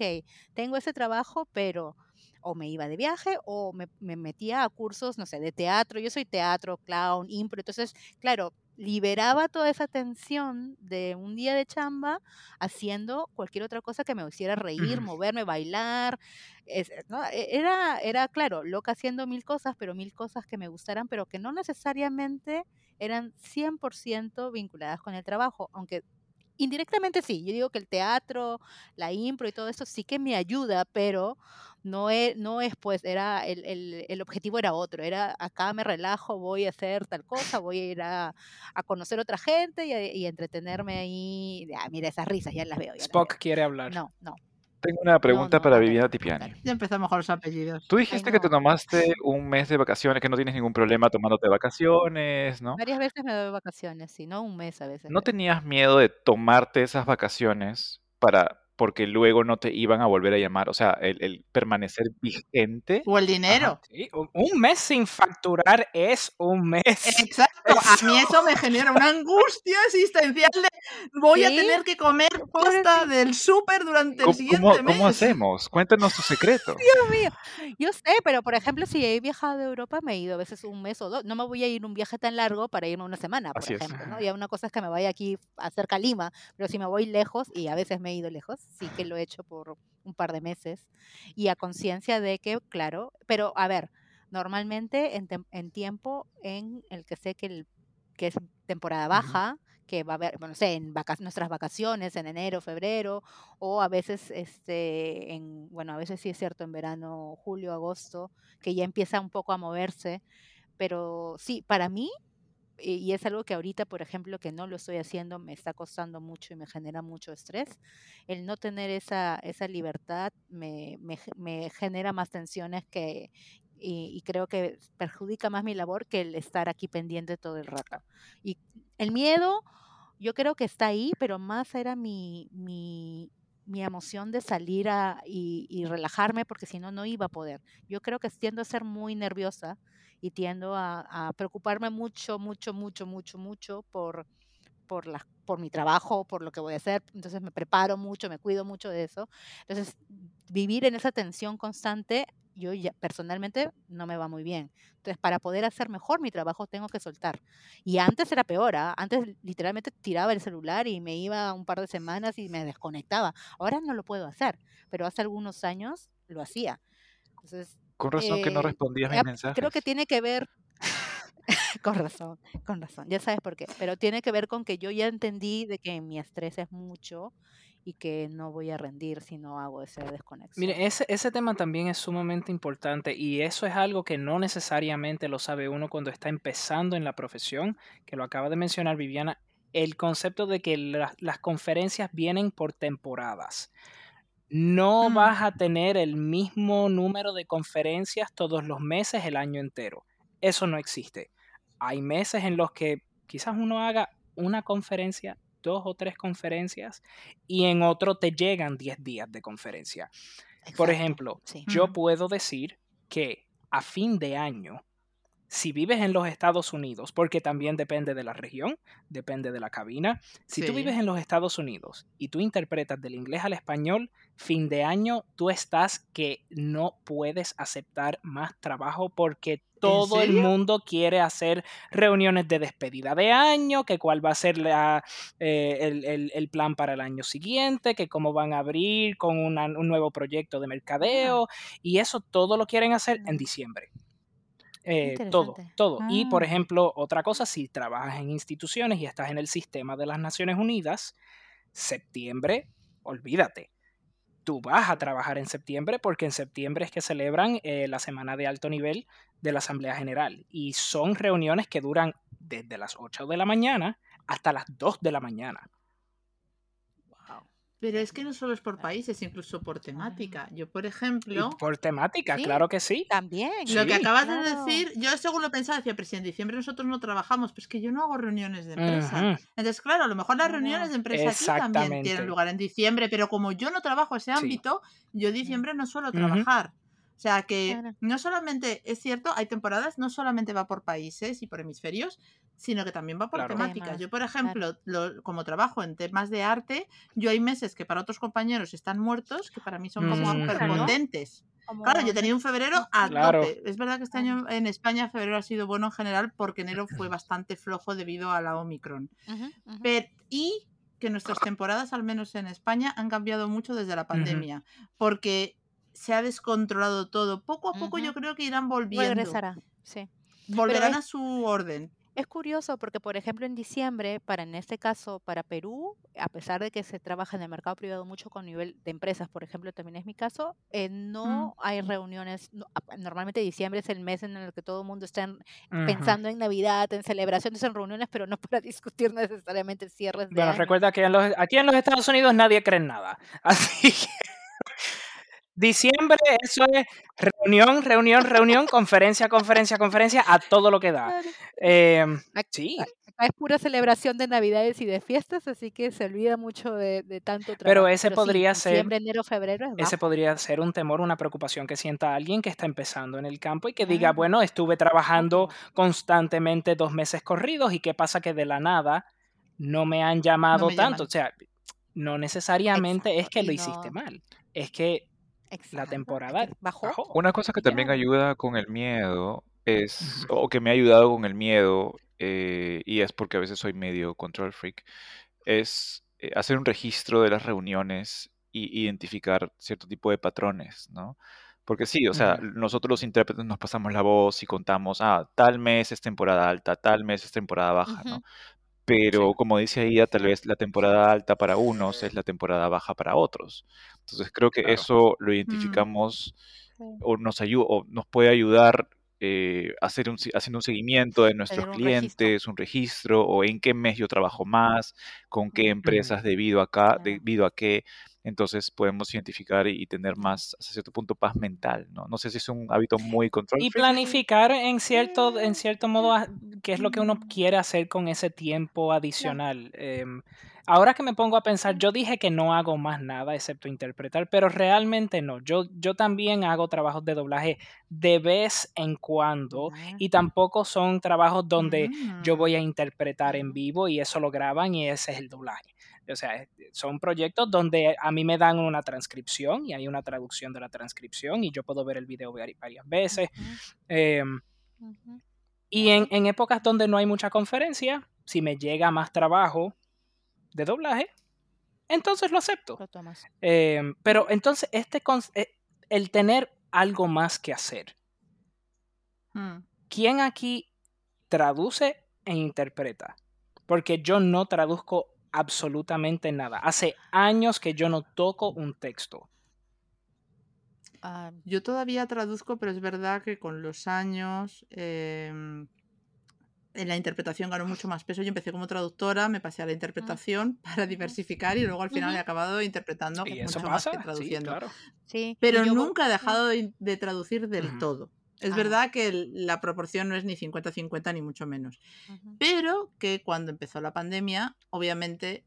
tengo ese trabajo, pero o me iba de viaje o me, me metía a cursos, no sé, de teatro. Yo soy teatro, clown, impro. Entonces, claro, liberaba toda esa tensión de un día de chamba haciendo cualquier otra cosa que me hiciera reír, Ujú. moverme, bailar. es- ¿no? E- Era, era, claro, loca haciendo mil cosas, pero mil cosas que me gustaran, pero que no necesariamente eran 100% vinculadas con el trabajo, aunque indirectamente sí. Yo digo que el teatro, la impro y todo eso sí que me ayuda, pero no es, no es pues, era el, el, el objetivo era otro, era acá me relajo, voy a hacer tal cosa, voy a ir a, a conocer otra gente y, a- y entretenerme ahí. Ah, mira esas risas, ya las veo. Ya las Spock veo. quiere hablar. No, no, Tengo una pregunta no, para Viviana. Tipiani. Ya empezamos con los apellidos. Tú Ay, dijiste que te tomaste un mes de vacaciones, que no tienes ningún problema tomándote vacaciones, ¿no? Varias veces me doy vacaciones, sí, no un mes a veces. ¿No tenías miedo de tomarte esas vacaciones para porque luego no te iban a volver a llamar. O sea, el, el permanecer vigente. O el dinero. Sí, un- mes sin facturar es un mes. *laughs* Exacto, a mí eso me genera una angustia existencial de voy a tener que comer pasta del súper durante el ¿Cómo, siguiente cómo- mes. cómo hacemos? Cuéntanos tu secreto. Dios mío. Yo sé, pero por ejemplo, si he viajado a Europa, me he ido a veces un mes o dos. No me voy a ir un viaje tan largo para irme una semana, por Así es. ejemplo, ¿no? Ya una cosa es que me vaya aquí a cerca a Lima, pero si me voy lejos, y a veces me he ido lejos, sí que lo he hecho por un par de meses, y a conciencia de que, claro, pero a ver, normalmente en, en tiempo en el que sé que, el, que es temporada baja, que va a haber, bueno, no sé, en vaca- nuestras vacaciones, en enero, febrero, o a veces, este, en, bueno, a veces sí es cierto, en verano, julio, agosto, que ya empieza un poco a moverse, pero sí, para mí, y y es algo que ahorita, por ejemplo, que no lo estoy haciendo, me está costando mucho y me genera mucho estrés, el no tener esa, esa libertad me, me me genera más tensiones que, y, y creo que perjudica más mi labor que el estar aquí pendiente todo el rato. Y el miedo, yo creo que está ahí, pero más era mi, mi, mi emoción de salir a, y, y relajarme, porque si no, no iba a poder. Yo creo que tiendo a ser muy nerviosa y tiendo a, a preocuparme mucho, mucho, mucho, mucho, mucho por, por, las- por mi trabajo, por lo que voy a hacer. Entonces me preparo mucho, me cuido mucho de eso. Entonces, vivir en esa tensión constante, yo ya, personalmente no me va muy bien. Entonces, para poder hacer mejor mi trabajo, tengo que soltar. Y antes era peor, ¿ah? antes literalmente tiraba el celular y me iba un par de semanas y me desconectaba. Ahora no lo puedo hacer, pero hace algunos años lo hacía. Entonces, Con razón que no eh, respondías mis mensajes. creo que tiene que ver, *laughs* con razón, con razón, ya sabes por qué, pero tiene que ver con que yo ya entendí de que mi estrés es mucho y que no voy a rendir si no hago esa desconexión. Mire, ese, ese tema también es sumamente importante y eso es algo que no necesariamente lo sabe uno cuando está empezando en la profesión, que lo acaba de mencionar Viviana, el concepto de que la- las conferencias vienen por temporadas. No Mm. vas a tener el mismo número de conferencias todos los meses el año entero. Eso no existe. Hay meses en los que quizás uno haga una conferencia, dos o tres conferencias, y en otro te llegan 10 días de conferencia. Por ejemplo, sí. yo Mm. puedo decir que a fin de año, si vives en los Estados Unidos, porque también depende de la región, depende de la cabina, si tú vives en los Estados Unidos y tú interpretas del inglés al español, fin de año tú estás que no puedes aceptar más trabajo porque todo el mundo quiere hacer reuniones de despedida de año, que cuál va a ser la, eh, el, el- el plan para el año siguiente, que cómo van a abrir con una- un nuevo proyecto de mercadeo, y eso todo lo quieren hacer en Mm. diciembre. Eh, todo, todo. Y por Ah. ejemplo, otra cosa, si trabajas en instituciones y estás en el sistema de las Naciones Unidas, septiembre, olvídate. Tú vas a trabajar en septiembre porque en septiembre es que celebran eh, la semana de alto nivel de la Asamblea General y son reuniones que duran desde las 8 de la mañana hasta las 2 de la mañana. Pero es que no solo es por países, incluso por temática. Yo, por ejemplo, Y por temática, Sí, claro que sí. También. lo que acabas de decir, yo según lo pensaba, decía, pero si en diciembre nosotros no trabajamos, pues que yo no hago reuniones de empresa. Entonces, claro, a lo mejor las reuniones de empresa aquí también tienen lugar en diciembre, pero como yo no trabajo ese Sí. ámbito, yo en diciembre no suelo trabajar. O sea que Claro. no solamente, es cierto, hay temporadas, no solamente va por países y por hemisferios, sino que también va por Claro. temáticas. Yo, por claro. ejemplo, lo- como trabajo en temas de arte, yo hay meses que para otros compañeros están muertos, que para mí son como. Como Claro, yo tenía un febrero a Claro. tope. Es verdad que este año en España febrero ha sido bueno en general porque enero fue bastante flojo debido a la Omicron. Pero- y que nuestras temporadas, al menos en España, han cambiado mucho desde la pandemia. Porque se ha descontrolado todo. Poco a poco yo creo que irán volviendo. Regresará, sí. Volverán es- a su orden. Es curioso porque, por ejemplo, en diciembre, para en este caso, para Perú, a pesar de que se trabaja en el mercado privado mucho con nivel de empresas, por ejemplo, también es mi caso, eh, no hay reuniones. no- a- normalmente diciembre es el mes en el que todo el mundo está en- pensando en Navidad, en celebraciones, en reuniones, pero no *laughs* para discutir necesariamente cierres de Bueno, año. recuerda que en los- aquí en los Estados Unidos nadie cree en nada. *laughs* Así que diciembre, eso es reunión, reunión, reunión, conferencia, conferencia, conferencia, a todo lo que da. Em, Ac- sí, acá es pura celebración de Navidades y de fiestas, así que se olvida mucho de, de tanto trabajo. Pero ese podría ser, diciembre, enero, febrero es ese podría ser un temor, una preocupación que sienta alguien que está empezando en el campo y que diga, Ah, bueno, estuve trabajando constantemente dos meses corridos y qué pasa que de la nada no me han No llamado me tanto. llaman. O sea, no necesariamente es que lo hiciste mal, es que exacto, es temporada bajó. bajó. Una cosa que también ayuda con el miedo es, o que me ha ayudado con el miedo, eh, y es porque a veces soy medio control freak, es eh, hacer un registro de las reuniones y identificar cierto tipo de patrones, ¿no? Porque sí, o sea, Ujú. nosotros los intérpretes nos pasamos la voz y contamos, ah, tal mes es temporada alta, tal mes es temporada baja, ¿no? Sí. Pero como dice ella, tal vez la temporada alta para unos es la temporada baja para otros. Entonces creo que Claro. eso lo Mm. identificamos Sí. o nos, ayu- o nos puede ayudar eh, hacer un, haciendo un seguimiento de nuestros registro. clientes, un registro, o en qué mes yo trabajo más, con qué Ujú, empresas debido a acá, debido a qué. Entonces podemos identificar y, y tener más, hasta cierto punto, paz mental, ¿no? No sé si es un hábito muy control Y planificar en cierto, en cierto modo a- qué es lo que uno Mm, quiere hacer con ese tiempo adicional. Em, ahora que me pongo a pensar, yo dije que no hago más nada excepto interpretar, pero realmente no. Yo, yo también hago trabajos de doblaje de vez en cuando Ya. y tampoco son trabajos donde yo voy a Mm. interpretar en vivo y eso lo graban y ese es el doblaje. O sea, son proyectos donde a mí me dan una transcripción y hay una traducción de la transcripción y yo puedo ver el video vari- varias veces. Em, y en, épocas donde no hay mucha conferencia, si me llega más trabajo de doblaje, entonces lo acepto. Lo tomas. Em, pero entonces, este eh, el tener algo más que hacer. Mm. ¿Quién aquí traduce e interpreta? Porque yo no traduzco absolutamente nada. Hace años que yo no toco un texto. ah, Yo todavía traduzco, pero es verdad que con los años em, en la interpretación ganó mucho más peso. Yo empecé como traductora, me pasé a la ujú, interpretación para diversificar y luego al final he ujú, acabado interpretando Y eso mucho más que pasa, sí, traduciendo. claro. Sí, y Pero yo, nunca he dejado de, de traducir del todo. Es Ah, verdad que la proporción no es ni 50-50 ni mucho menos. Pero que cuando empezó la pandemia, obviamente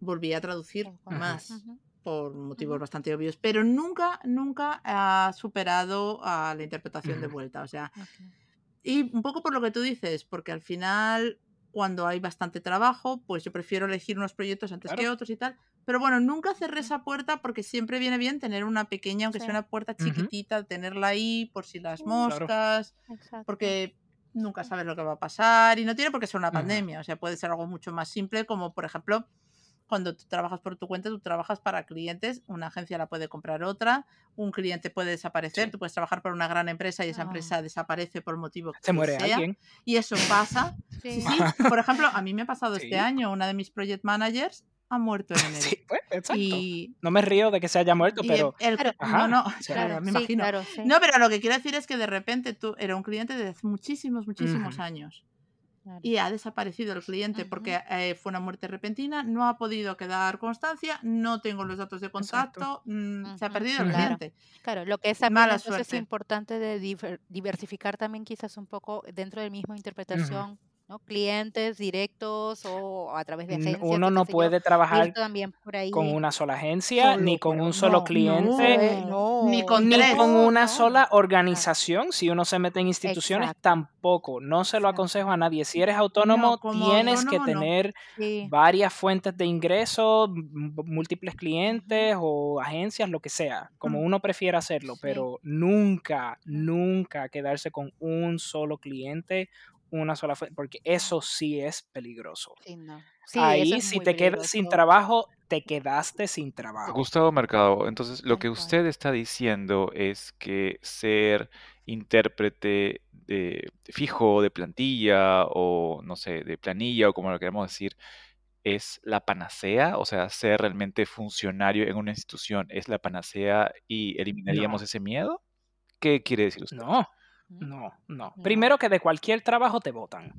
volví a traducir más por motivos bastante obvios, pero nunca, nunca ha superado a la interpretación de vuelta. O sea, y un poco por lo que tú dices, porque al final, cuando hay bastante trabajo, pues yo prefiero elegir unos proyectos antes que otros y tal. Pero bueno, nunca cerré esa puerta porque siempre viene bien tener una pequeña, aunque sea una puerta chiquitita, tenerla ahí por si las Claro. moscas, porque nunca sabes lo que va a pasar y no tiene por qué ser una pandemia, o sea, puede ser algo mucho más simple, como por ejemplo, cuando tú trabajas por tu cuenta, tú trabajas para clientes, una agencia la puede comprar otra, un cliente puede desaparecer, Sí. tú puedes trabajar para una gran empresa y esa Ah, empresa desaparece por motivo Se que muere sea, alguien. y eso pasa. Sí, sí. *laughs* por ejemplo, a mí me ha pasado este año, una de mis project managers ha muerto en *laughs* enero. Sí, pues, exacto. Y, No me río de que se haya muerto, pero. el, Claro, no, Ajá. no, O sea. claro, claro, me sí, imagino. claro, sí. No, pero lo que quiero decir es que de repente tú era un cliente de muchísimos, muchísimos años Claro. y ha desaparecido el cliente Ujú. porque eh, fue una muerte repentina, no ha podido quedar constancia, no tengo los datos de contacto, mm, se ha perdido el. Claro, cliente. claro. Lo que es Mala suerte. importante de diver- diversificar también quizás un poco dentro del mismo interpretación, ¿no? Clientes directos o a través de agencias Uno no yo, puede trabajar también por con una sola agencia, ni con un solo no, cliente, no, No, ni con ni con una no, sola organización. Si uno se mete en instituciones, exacto, tampoco. No se lo aconsejo a nadie. Si eres No, autónomo, tienes que autónomo tener Sí. varias fuentes de ingresos, múltiples clientes o agencias, lo que sea, como Mm. uno prefiera hacerlo, Sí. pero nunca, nunca quedarse con un solo cliente, una sola fuente, porque eso sí es peligroso. Sí, no. Sí, eso Ahí, es si te quedas sin trabajo, te quedaste sin trabajo. Gustavo Mercado, entonces lo que usted está diciendo es que ser intérprete de fijo de plantilla o no sé, de planilla o como lo queramos decir, es la panacea, o sea, ser realmente funcionario en una institución es la panacea y eliminaríamos No, ese miedo. ¿Qué quiere decir usted? no. No, no. No. Primero que de cualquier trabajo te votan.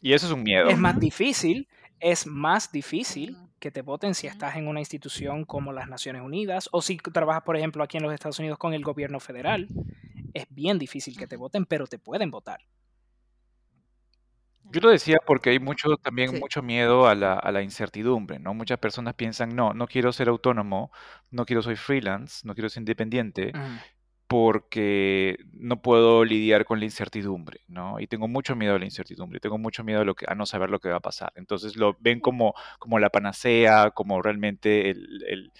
Y eso es un miedo. Es más difícil, es más difícil Mm, que te voten si mm, estás en una institución como las Naciones Unidas o si trabajas, por ejemplo, aquí en los Estados Unidos con el gobierno federal. Es bien difícil que te voten, pero te pueden votar. Yo lo decía porque hay mucho, también Sí. mucho miedo a la, a la incertidumbre, ¿no? Muchas personas piensan, no, no quiero ser autónomo, no quiero ser freelance, no quiero ser independiente. Porque no puedo lidiar con la incertidumbre, ¿no? Y tengo mucho miedo a la incertidumbre, tengo mucho miedo a, lo que, a no saber lo que va a pasar. Entonces lo ven como, como la panacea, como realmente el, el-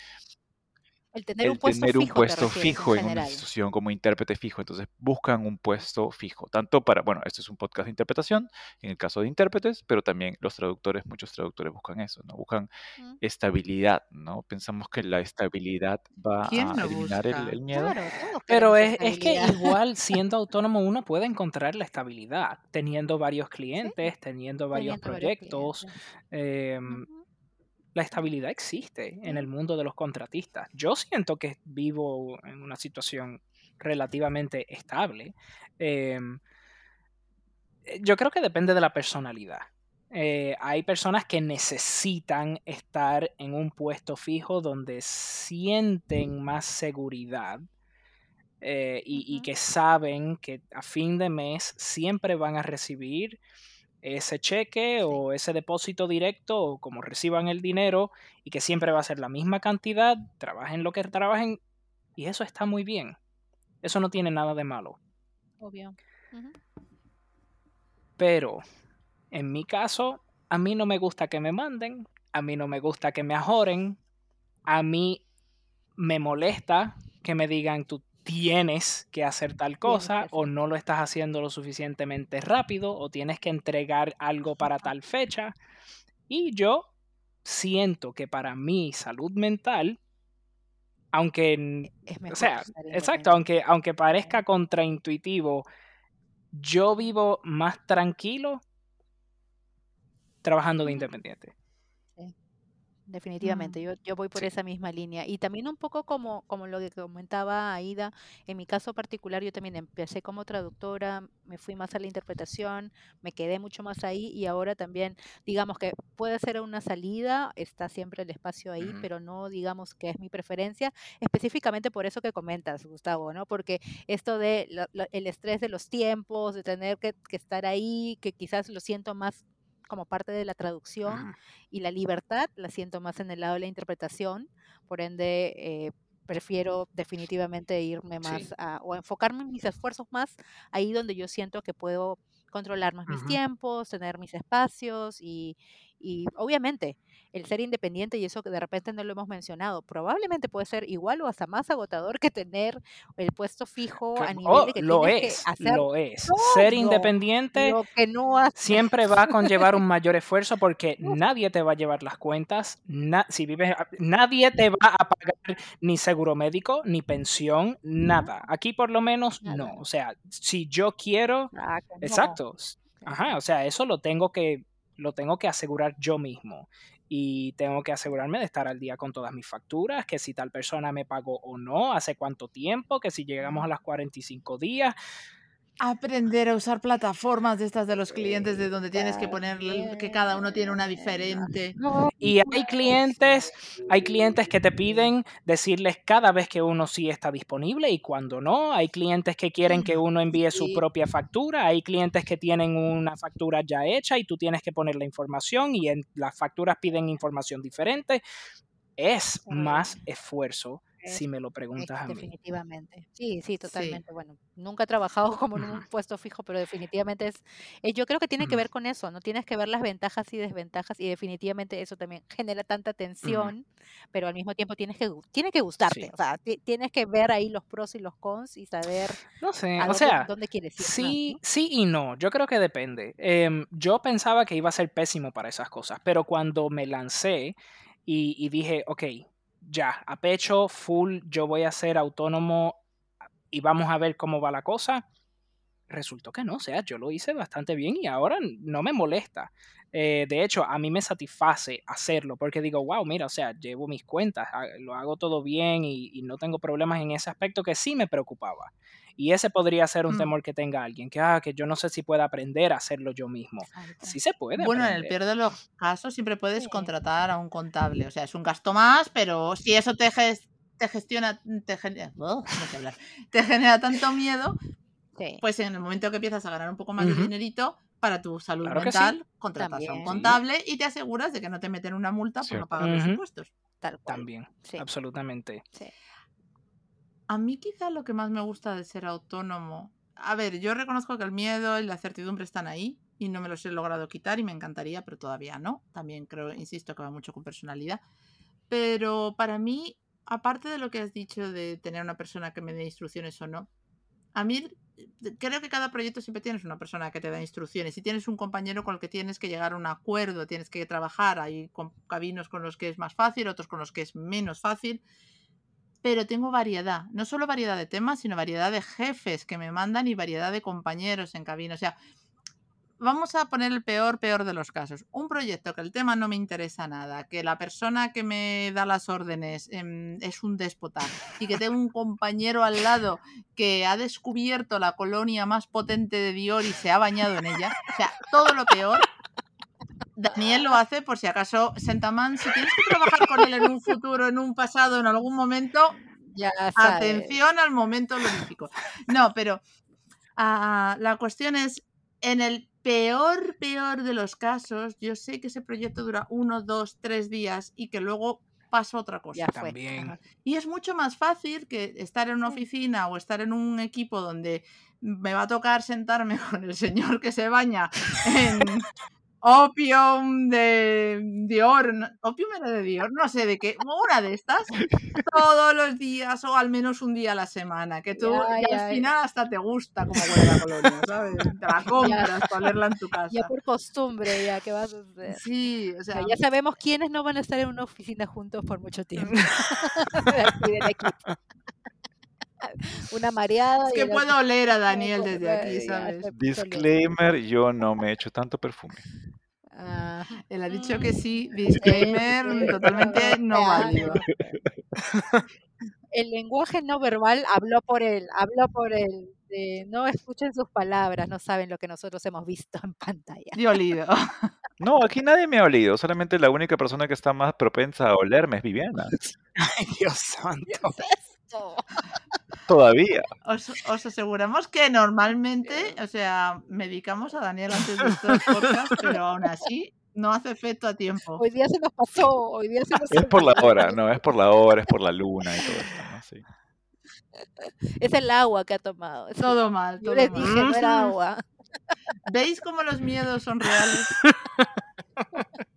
El tener un puesto tener un fijo te puesto refieres en fijo en una institución como intérprete fijo. Entonces buscan un puesto fijo, tanto para, bueno, este es un podcast de interpretación, en el caso de intérpretes, pero también los traductores, muchos traductores buscan eso, ¿no? Buscan Mm, estabilidad, ¿no? Pensamos que la estabilidad va ¿Quién a no eliminar el, miedo. Claro, Pero es, es que igual *laughs* siendo autónomo uno puede encontrar la estabilidad, teniendo varios Sí, clientes, teniendo varios teniendo varios proyectos. Ujú. La estabilidad existe en el mundo de los contratistas. Yo siento que vivo en una situación relativamente estable. Em, eh, yo creo que depende de la personalidad. Eh, hay personas que necesitan estar en un puesto fijo donde sienten más seguridad eh, y, que saben que a fin de mes siempre van a recibir ese cheque Sí. o ese depósito directo o como reciban el dinero y que siempre va a ser la misma cantidad, trabajen lo que trabajen y eso está muy bien. Eso no tiene nada de malo. Obvio. Pero en mi caso, a mí no me gusta que me manden, a mí no me gusta que me ajoren, a mí me molesta que me digan tú tienes que hacer tal cosa o no lo estás haciendo lo suficientemente rápido o tienes que entregar algo para tal fecha. Y yo siento que para mi salud mental, aunque, Es o sea, exacto, aunque, aunque parezca contraintuitivo, yo vivo más tranquilo trabajando de independiente. Definitivamente, Mm. yo, yo voy por Sí. esa misma línea. Y también un poco como, como lo que comentaba Aida, en mi caso particular, yo también empecé como traductora, me fui más a la interpretación, me quedé mucho más ahí y ahora también, digamos que puede ser una salida, está siempre el espacio ahí, pero no digamos que es mi preferencia, específicamente por eso que comentas, Gustavo, ¿no? Porque esto de la- la- el estrés de los tiempos, de tener que, que estar ahí, que quizás lo siento más como parte de la traducción, y la libertad la siento más en el lado de la interpretación, por ende eh, prefiero definitivamente irme Sí. más a, o enfocarme en mis esfuerzos más ahí donde yo siento que puedo controlar más mis tiempos, tener mis espacios y, y obviamente el ser independiente y eso que de repente no lo hemos mencionado, probablemente puede ser igual o hasta más agotador que tener el puesto fijo a nivel Oh, de que lo tienes que es, hacer lo es. Ser independiente que no siempre va a conllevar un mayor esfuerzo porque *laughs* nadie te va a llevar las cuentas. na- si vives, nadie te va a pagar ni seguro médico, ni pensión, nada. Aquí por lo menos no. O sea, si yo quiero, Ah, que no. exacto. s- Sí. Ajá, o sea, eso lo tengo que, lo tengo que asegurar yo mismo. Y tengo que asegurarme de estar al día con todas mis facturas, que si tal persona me pagó o no, hace cuánto tiempo, que si llegamos a las 45 días. Aprender a usar plataformas de estas de los clientes de donde tienes que poner que cada uno tiene una diferente. Y hay clientes, hay clientes que te piden decirles cada vez que uno sí está disponible y cuando no. Hay clientes que quieren que uno envíe su propia factura. Hay clientes que tienen una factura ya hecha y tú tienes que poner la información y en las facturas piden información diferente. Es más esfuerzo Es, si me lo preguntas a mí. definitivamente. Sí, sí, Sí. totalmente. Bueno, nunca he trabajado como en un puesto fijo, pero definitivamente es, eh, yo creo que tiene que ver con eso, ¿no? Tienes que ver las ventajas y desventajas y definitivamente eso también genera tanta tensión, pero al mismo tiempo tienes que, tiene que gustarte, Sí. o sea, ti- tienes que ver ahí los pros y los cons y saber No sé, a o dónde, sea, dónde quieres ir sí, ¿no? sí y no. Yo creo que depende. Em, yo pensaba que iba a ser pésimo para esas cosas, pero cuando me lancé y, y dije, ok, ya, a pecho, full, yo voy a ser autónomo y vamos a ver cómo va la cosa, resultó que no, o sea, yo lo hice bastante bien y ahora no me molesta. Eh, de hecho, a mí me satisface hacerlo porque digo, wow, mira, o sea, llevo mis cuentas, lo hago todo bien y no tengo problemas en ese aspecto que sí me preocupaba. Y ese podría ser un Mm. temor que tenga alguien, que, ah, que yo no sé si pueda aprender a hacerlo yo mismo. Sí se puede Bueno, en el peor de los casos siempre puedes Sí. contratar a un contable. O sea, es un gasto más, pero si eso te, ges- te gestiona, te genera, no sé hablar, te genera tanto miedo, Sí. pues en el momento que empiezas a ganar un poco más de dinerito, para tu salud Claro que sí. mental, contratas a un contable y te aseguras de que no te meten una multa por no pagar los Ujú. impuestos. Tal cual. También, Sí, absolutamente. sí. A mí quizá lo que más me gusta de ser autónomo, a ver, yo reconozco que el miedo y la certidumbre están ahí y no me los he logrado quitar y me encantaría, pero todavía no. También creo, insisto, que va mucho con personalidad. Pero para mí, aparte de lo que has dicho de tener una persona que me dé instrucciones o no, a mí eh, creo que cada proyecto siempre tienes una persona que te da instrucciones y tienes un compañero con el que tienes que llegar a un acuerdo, tienes que trabajar. Hay cabinos con los que es más fácil, otros con los que es menos fácil pero tengo variedad, no solo variedad de temas, sino variedad de jefes que me mandan y variedad de compañeros en cabina. O sea, vamos a poner el peor, peor de los casos. Un proyecto que el tema no me interesa nada, que la persona que me da las órdenes em, es un déspota y que tengo un compañero al lado que ha descubierto la colonia más potente de Dior y se ha bañado en ella. O sea, todo lo peor. Daniel lo hace por si acaso, Sentaman, si tienes que trabajar con él en un futuro, en un pasado, en algún momento, Ya sabes. Atención al momento honorífico. No, pero ah, la cuestión es, en el peor, peor de los casos, yo sé que ese proyecto dura uno, dos, tres días y que luego pasa otra cosa. Ya fue. También. Y es mucho más fácil que estar en una oficina o estar en un equipo donde me va a tocar sentarme *laughs* con el señor que se baña en Opium de Dior. Opium era de Dior, no sé de qué. Una de estas todos los días o al menos un día a la semana. Que tú Ya, y ya, al final hasta te gusta como huele la colonia, ¿sabes? Te la *laughs* compras para olerla en tu casa. Ya por costumbre, ya que vas a hacer. Sí, o sea, ya sabemos quiénes no van a estar en una oficina juntos por mucho tiempo. *laughs* *laughs* De aquí del equipo. *laughs* Una mareada. es que puedo oler a Daniel desde aquí, ¿sabes? Disclaimer, yo no me echo tanto perfume. Ah, Él ha dicho que sí, *laughs* disclaimer totalmente no válido. el lenguaje no verbal habló por él, habló por él. de no escuchen sus palabras, no saben lo que nosotros hemos visto en pantalla. Y olido. *laughs* No, aquí nadie me ha olido. Solamente la única persona que está más propensa a olerme es Viviana. Ay, Dios santo. Esto. Todavía. Os, os aseguramos que normalmente, o sea, medicamos a Daniel antes de estos podcasts, pero aún así no hace efecto a tiempo. Hoy día se nos pasó, hoy día se nos Es por la hora, no, es por la hora, es por la luna y todo esto, ¿no? Sí. Es el agua que ha tomado. sí. Todo mal, Yo todo les mal. dije, no era agua. *laughs* ¿Veis cómo los miedos son reales? *laughs*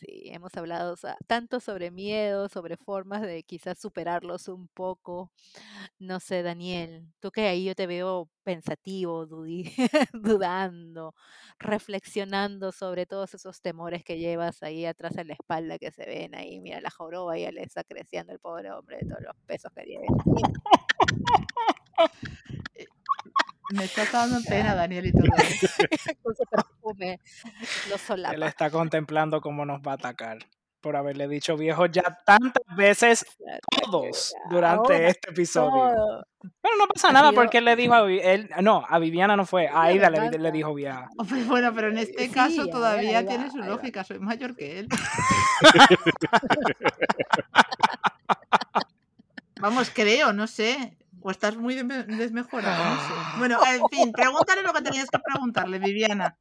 Sí, hemos hablado tanto sobre miedo, sobre formas de quizás superarlos un poco. No sé, Daniel, tú que ahí yo te veo pensativo, *laughs* dudando, reflexionando sobre todos esos temores que llevas ahí atrás en la espalda que se ven ahí. Mira, la joroba ya le está creciendo el pobre hombre de todos los pesos que tiene. Me está dando *laughs* pena, Daniel, y todo. ¿eh? *laughs* Con su perfume, lo Él solapa. está contemplando cómo nos va a atacar por haberle dicho viejo ya tantas veces todos durante ahora este episodio. todo. Pero no pasa nada porque él le dijo a Vi- él, no, a Viviana no fue, a Aida le, le dijo vieja. Hombre, *laughs* Bueno, pero en este Sí, caso todavía tiene su lógica. Soy mayor que él. Vamos, creo, no sé. O estás muy desme- desmejorado, no sé. Bueno, en fin, pregúntale lo que tenías que preguntarle, Viviana.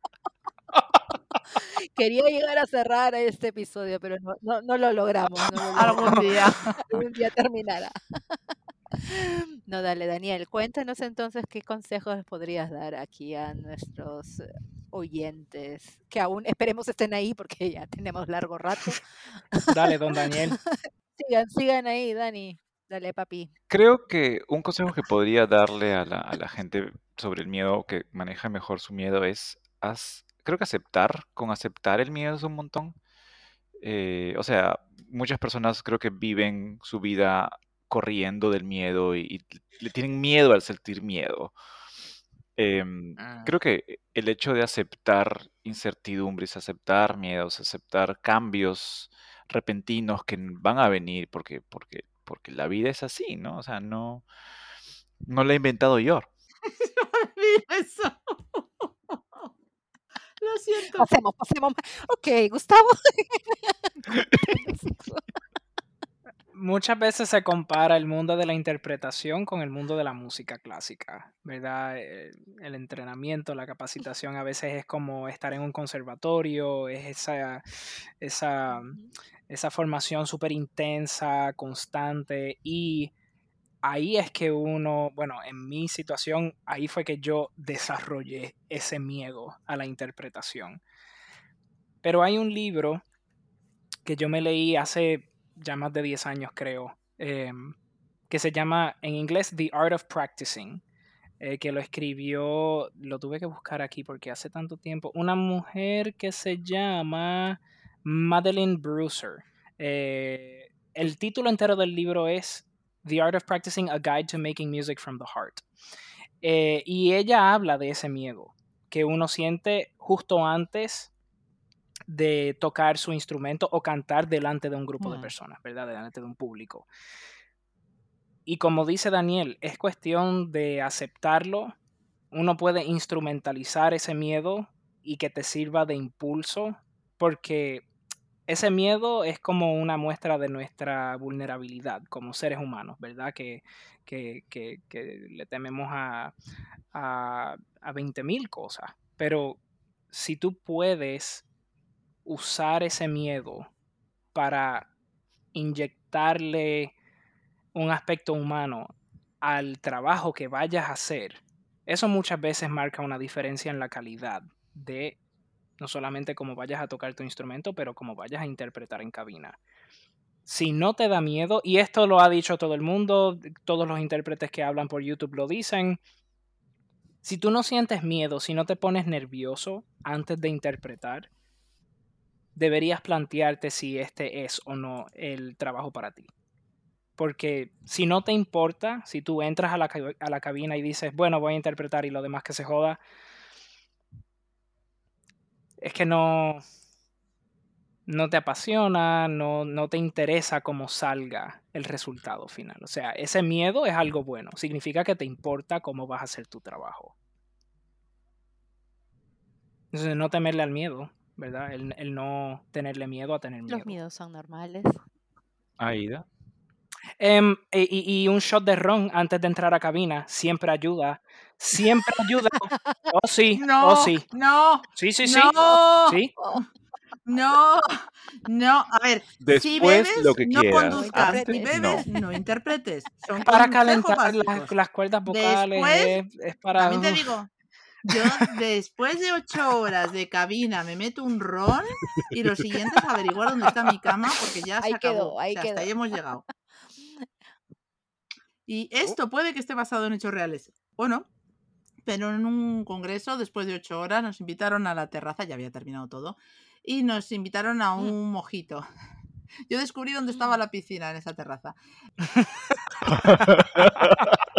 *laughs* Quería llegar a cerrar este episodio, pero no, no, no lo logramos. no lo Algún día. *laughs* Algún día terminará. *laughs* No, dale, Daniel, cuéntanos entonces qué consejos podrías dar aquí a nuestros eh, oyentes, que aún esperemos estén ahí porque ya tenemos largo rato. Dale, don Daniel. Sigan, sigan ahí, Dani. Dale, papi. Creo que un consejo que podría darle a la, a la gente sobre el miedo, que maneja mejor su miedo, es, haz- creo que aceptar, con aceptar el miedo es un montón. Eh, o sea, muchas personas creo que viven su vida corriendo del miedo y, y le tienen miedo al sentir miedo. Em, Ah. creo que el hecho de aceptar incertidumbres, aceptar miedos, aceptar cambios repentinos que n- van a venir, porque, porque, porque la vida es así, ¿no? O sea, no, no la he inventado yo. *laughs* Eso. Lo siento. Pasemos, pasemos. Ok, Gustavo. *laughs* *laughs* muchas veces se compara el mundo de la interpretación con el mundo de la música clásica, ¿verdad? Eh, El, entrenamiento, la capacitación a veces es como estar en un conservatorio, es esa, esa, esa formación súper intensa, constante y ahí es que uno, bueno, en mi situación, ahí fue que yo desarrollé ese miedo a la interpretación. Pero hay un libro que yo me leí hace ya más de 10 años, creo, em, que se llama en inglés The Art of Practicing, eh, que lo escribió, lo tuve que buscar aquí porque hace tanto tiempo, una mujer que se llama Madeline Brucer. Eh, el título entero del libro es The Art of Practicing, A Guide to Making Music from the Heart. Eh, y ella habla de ese miedo que uno siente justo antes de tocar su instrumento o cantar delante de un grupo de personas, ¿verdad? Delante de un público. Y como dice Daniel, es cuestión de aceptarlo. Uno puede instrumentalizar ese miedo y que te sirva de impulso, porque ese miedo es como una muestra de nuestra vulnerabilidad como seres humanos, ¿verdad? Que, que, le tememos a, a, a 20.000 cosas. Pero si tú puedes usar ese miedo para inyectarle un aspecto humano al trabajo que vayas a hacer, eso muchas veces marca una diferencia en la calidad de no solamente cómo vayas a tocar tu instrumento, pero cómo vayas a interpretar en cabina. Si no te da miedo, y esto lo ha dicho todo el mundo, todos los intérpretes que hablan por YouTube lo dicen, si tú no sientes miedo, si no te pones nervioso antes de interpretar, deberías plantearte si este es o no el trabajo para ti. Porque si no te importa, si tú entras a la, a la cabina y dices, bueno, voy a interpretar y lo demás que se joda, es que no, no te apasiona, no, no te interesa cómo salga el resultado final. O sea, ese miedo es algo bueno, significa que te importa cómo vas a hacer tu trabajo. Entonces, no temerle al miedo, ¿verdad? El, no tenerle miedo a tener miedo. Los miedos son normales. Aida. Em, y, y, un shot de ron antes de entrar a cabina siempre ayuda. Siempre ayuda. *laughs* Oh, sí. No, oh, sí. No. Sí, sí, sí. No. Sí. No, no, a ver, Después, si bebes, lo que no quieras. conduzcas, Antes, si bebes, no. no, interpretes. Son Para calentar las, las cuerdas vocales, Después, es, es para... También te digo, yo después de ocho horas de cabina me meto un ron y lo siguiente es averiguar dónde está mi cama porque ya se Ahí acabó. quedó, ahí o sea, hasta quedó. ahí hemos llegado. Y esto puede que esté basado en hechos reales o no, pero en un congreso, después de ocho horas, nos invitaron a la terraza, ya había terminado todo, y nos invitaron a un mojito. Yo descubrí dónde estaba la piscina en esa terraza. *laughs* *laughs*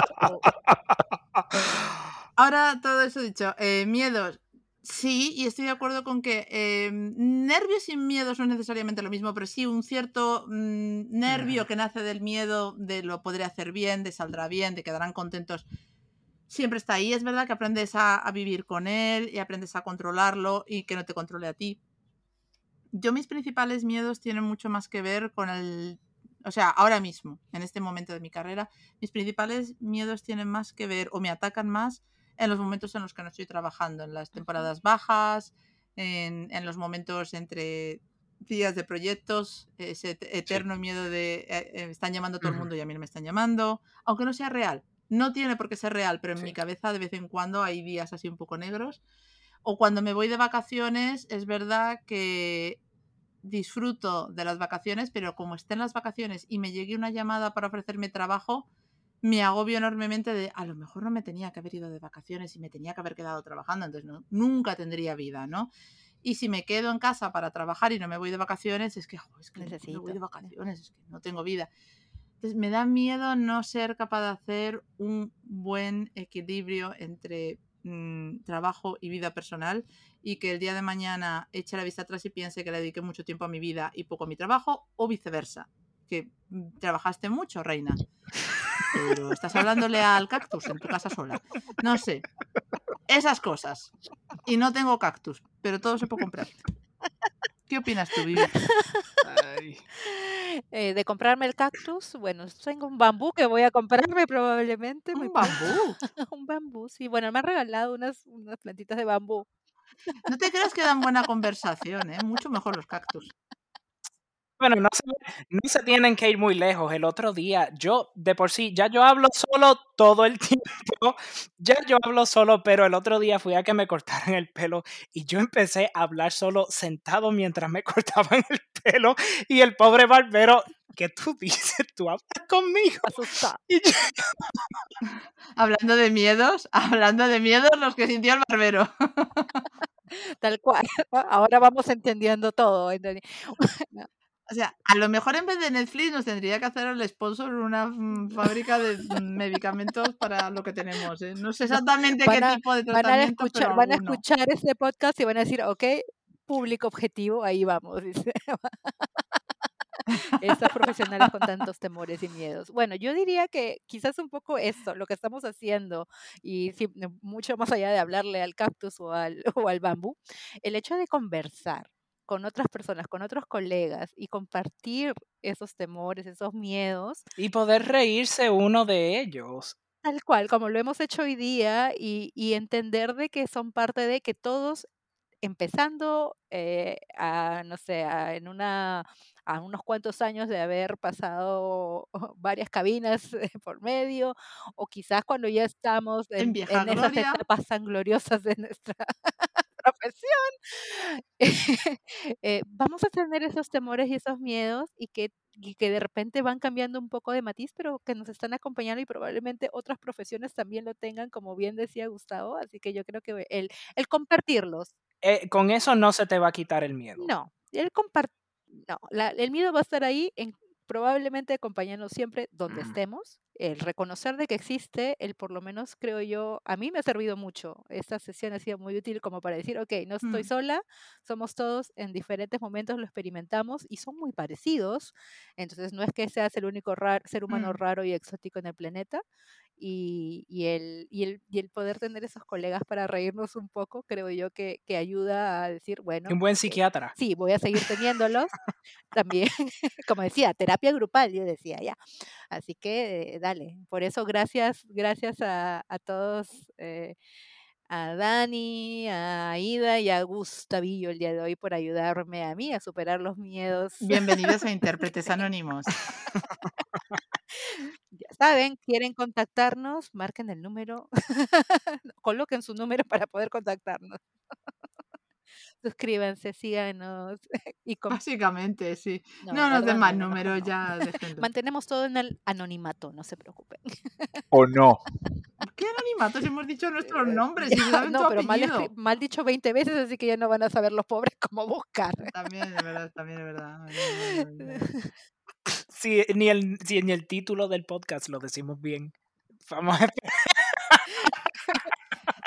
Ahora, todo eso dicho, eh, miedos. Sí, y estoy de acuerdo con que eh, nervios y miedos no es necesariamente lo mismo, pero sí un cierto mm, nervio que nace del miedo de lo podré hacer bien, de saldrá bien, de quedarán contentos, siempre está ahí. Es verdad que aprendes a, a vivir con él y aprendes a controlarlo y que no te controle a ti. Yo mis principales miedos tienen mucho más que ver con el... O sea, ahora mismo, en este momento de mi carrera, mis principales miedos tienen más que ver o me atacan más en los momentos en los que no estoy trabajando, en las temporadas bajas, en, en los momentos entre días de proyectos, ese et- eterno miedo de eh, eh, están llamando a todo el mundo y a mí no me están llamando, aunque no sea real. No tiene por qué ser real, pero en Sí. mi cabeza de vez en cuando hay días así un poco negros. O cuando me voy de vacaciones, es verdad que disfruto de las vacaciones, pero como esté en las vacaciones y me llegue una llamada para ofrecerme trabajo, me agobio enormemente de a lo mejor no me tenía que haber ido de vacaciones y me tenía que haber quedado trabajando, entonces no- nunca tendría vida, ¿no? Y si me quedo en casa para trabajar y no me voy de vacaciones, es que, jo, es que no me voy de Necesito. vacaciones, es que no tengo vida. Entonces me da miedo no ser capaz de hacer un buen equilibrio entre mm, trabajo y vida personal y que el día de mañana eche la vista atrás y piense que le dediqué mucho tiempo a mi vida y poco a mi trabajo o viceversa, que mm, trabajaste mucho, reina. Pero estás hablándole al cactus en tu casa sola. No sé. Esas cosas. Y no tengo cactus, pero todo se puede comprar. ¿Qué opinas tú, Vivi? Eh, de comprarme el cactus, bueno, tengo un bambú que voy a comprarme probablemente. muy Un bambú. *laughs* un bambú, sí. Bueno, me han regalado unas, unas plantitas de bambú. No te creas que dan buena conversación, ¿eh? Mucho mejor los cactus. Bueno, no se, no se tienen que ir muy lejos. El otro día, yo de por sí, ya yo hablo solo todo el *laughs* tiempo. Ya yo hablo solo, pero el otro día fui a que me cortaran el pelo y yo empecé a hablar solo sentado mientras me *laughs* cortaban el pelo. Y el pobre barbero, ¿qué tú dices? ¿Tú hablas conmigo? Yo, *laughs* Hablando de miedos, hablando de miedos, los que sintió el barbero. Tal cual. Ahora vamos entendiendo todo. O sea, a lo mejor en vez de Netflix nos tendría que hacer el sponsor una mm, fábrica de mm, medicamentos para lo que tenemos. ¿eh? No sé exactamente qué tipo de van a tratamiento, escuchar, pero van a escuchar este podcast y van a decir, ok, público objetivo, ahí vamos, dice. *laughs* Estas profesionales con tantos temores y miedos. Bueno, yo diría que quizás un poco esto, lo que estamos haciendo, y mucho más allá de hablarle al cactus o al, o al bambú, el hecho de conversar con otras personas, con otros colegas y compartir esos temores, esos miedos, y poder reírse uno de ellos. Tal cual, como lo hemos hecho hoy día y, y entender de que son parte de que todos, empezando eh, a, no sé, a, en una, a unos cuantos años de haber pasado *laughs* varias cabinas eh, por medio, o quizás cuando ya estamos En en, en esas etapas tan gloriosas de nuestra *laughs* profesión, *laughs* eh, vamos a tener esos temores y esos miedos y que, y que de repente van cambiando un poco de matiz, pero que nos están acompañando y probablemente otras profesiones también lo tengan, como bien decía Gustavo. Así que yo creo que el, el compartirlos, Eh, con eso no se te va a quitar el miedo. no, el compartir, no, la- el miedo va a estar ahí en probablemente acompañarnos siempre donde estemos, el reconocer de que existe, el por lo menos creo yo, a mí me ha servido mucho, esta sesión ha sido muy útil como para decir, ok, no estoy Mm. sola, somos todos en diferentes momentos, lo experimentamos y son muy parecidos, entonces no es que seas el único ser humano Mm. raro y exótico en el planeta, y, y el, y, el, y el poder tener esos colegas para reírnos un poco, creo yo que, que ayuda a decir, bueno, un buen eh, psiquiatra. sí, voy a seguir teniéndolos. *laughs* También, *laughs* como decía, terapia grupal, yo decía ya. Así que eh, dale. Por eso gracias, gracias a, a todos, eh, a Dani, a Aida y a Gustavillo el día de hoy por ayudarme a mí a superar los miedos. Bienvenidos a *laughs* Intérpretes Anónimos. Saben, quieren contactarnos, marquen el número, *laughs* coloquen su número para poder contactarnos. Suscríbanse, síganos *laughs* y Básicamente, sí. no, No nos den más No, números, no. ya *laughs* déjenlo. Mantenemos todo en el anonimato, no se preocupen. O no. ¿Qué anonimatos? Hemos dicho nuestros Eh, nombres y ya, saben tu no, pero mal, mal dicho 20 veces, así que ya no van a saber los pobres cómo buscar. También es verdad, también es verdad. Si ni el, si ni el título del podcast lo decimos bien. Vamos a *laughs*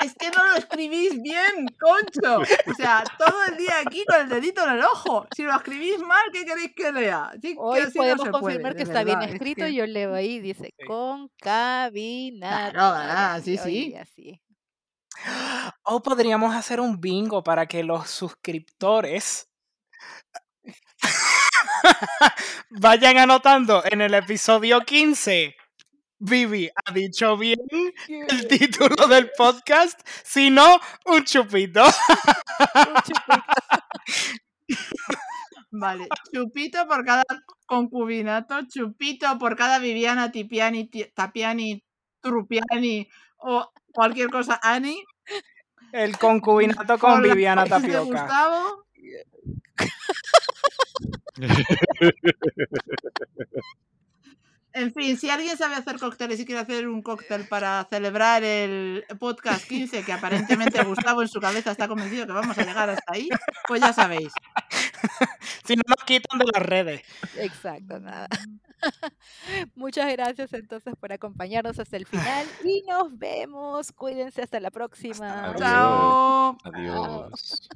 Es que no lo escribís bien, concho. O sea, todo el día aquí con el dedito en el ojo. Si lo escribís mal, ¿qué queréis que lea? Sí, que Hoy no podemos se confirmar puede, que está bien verdad, es escrito. que- Yo leo ahí, dice Sí. concabinato. Claro, ah, sí, sí. así. O podríamos hacer un bingo para que los suscriptores *laughs* *laughs* vayan anotando en el episodio 15. Vivi ha dicho bien el título del podcast, si no, un chupito. Un chupito. *laughs* Vale, chupito por cada concubinato, chupito por cada Viviana Tipiani, Ti- Tapiani, Trupiani o cualquier cosa Ani. El concubinato con Viviana Tapioca. Gustavo. *laughs* En fin, si alguien sabe hacer cócteles y quiere hacer un cóctel para celebrar el podcast 15, que aparentemente Gustavo en su cabeza está convencido que vamos a llegar hasta ahí, pues ya sabéis. Si no nos quitan de las redes. Exacto, nada. *laughs* Muchas gracias entonces por acompañarnos hasta el final y nos vemos. Cuídense hasta la próxima. luego. Chao. Adiós.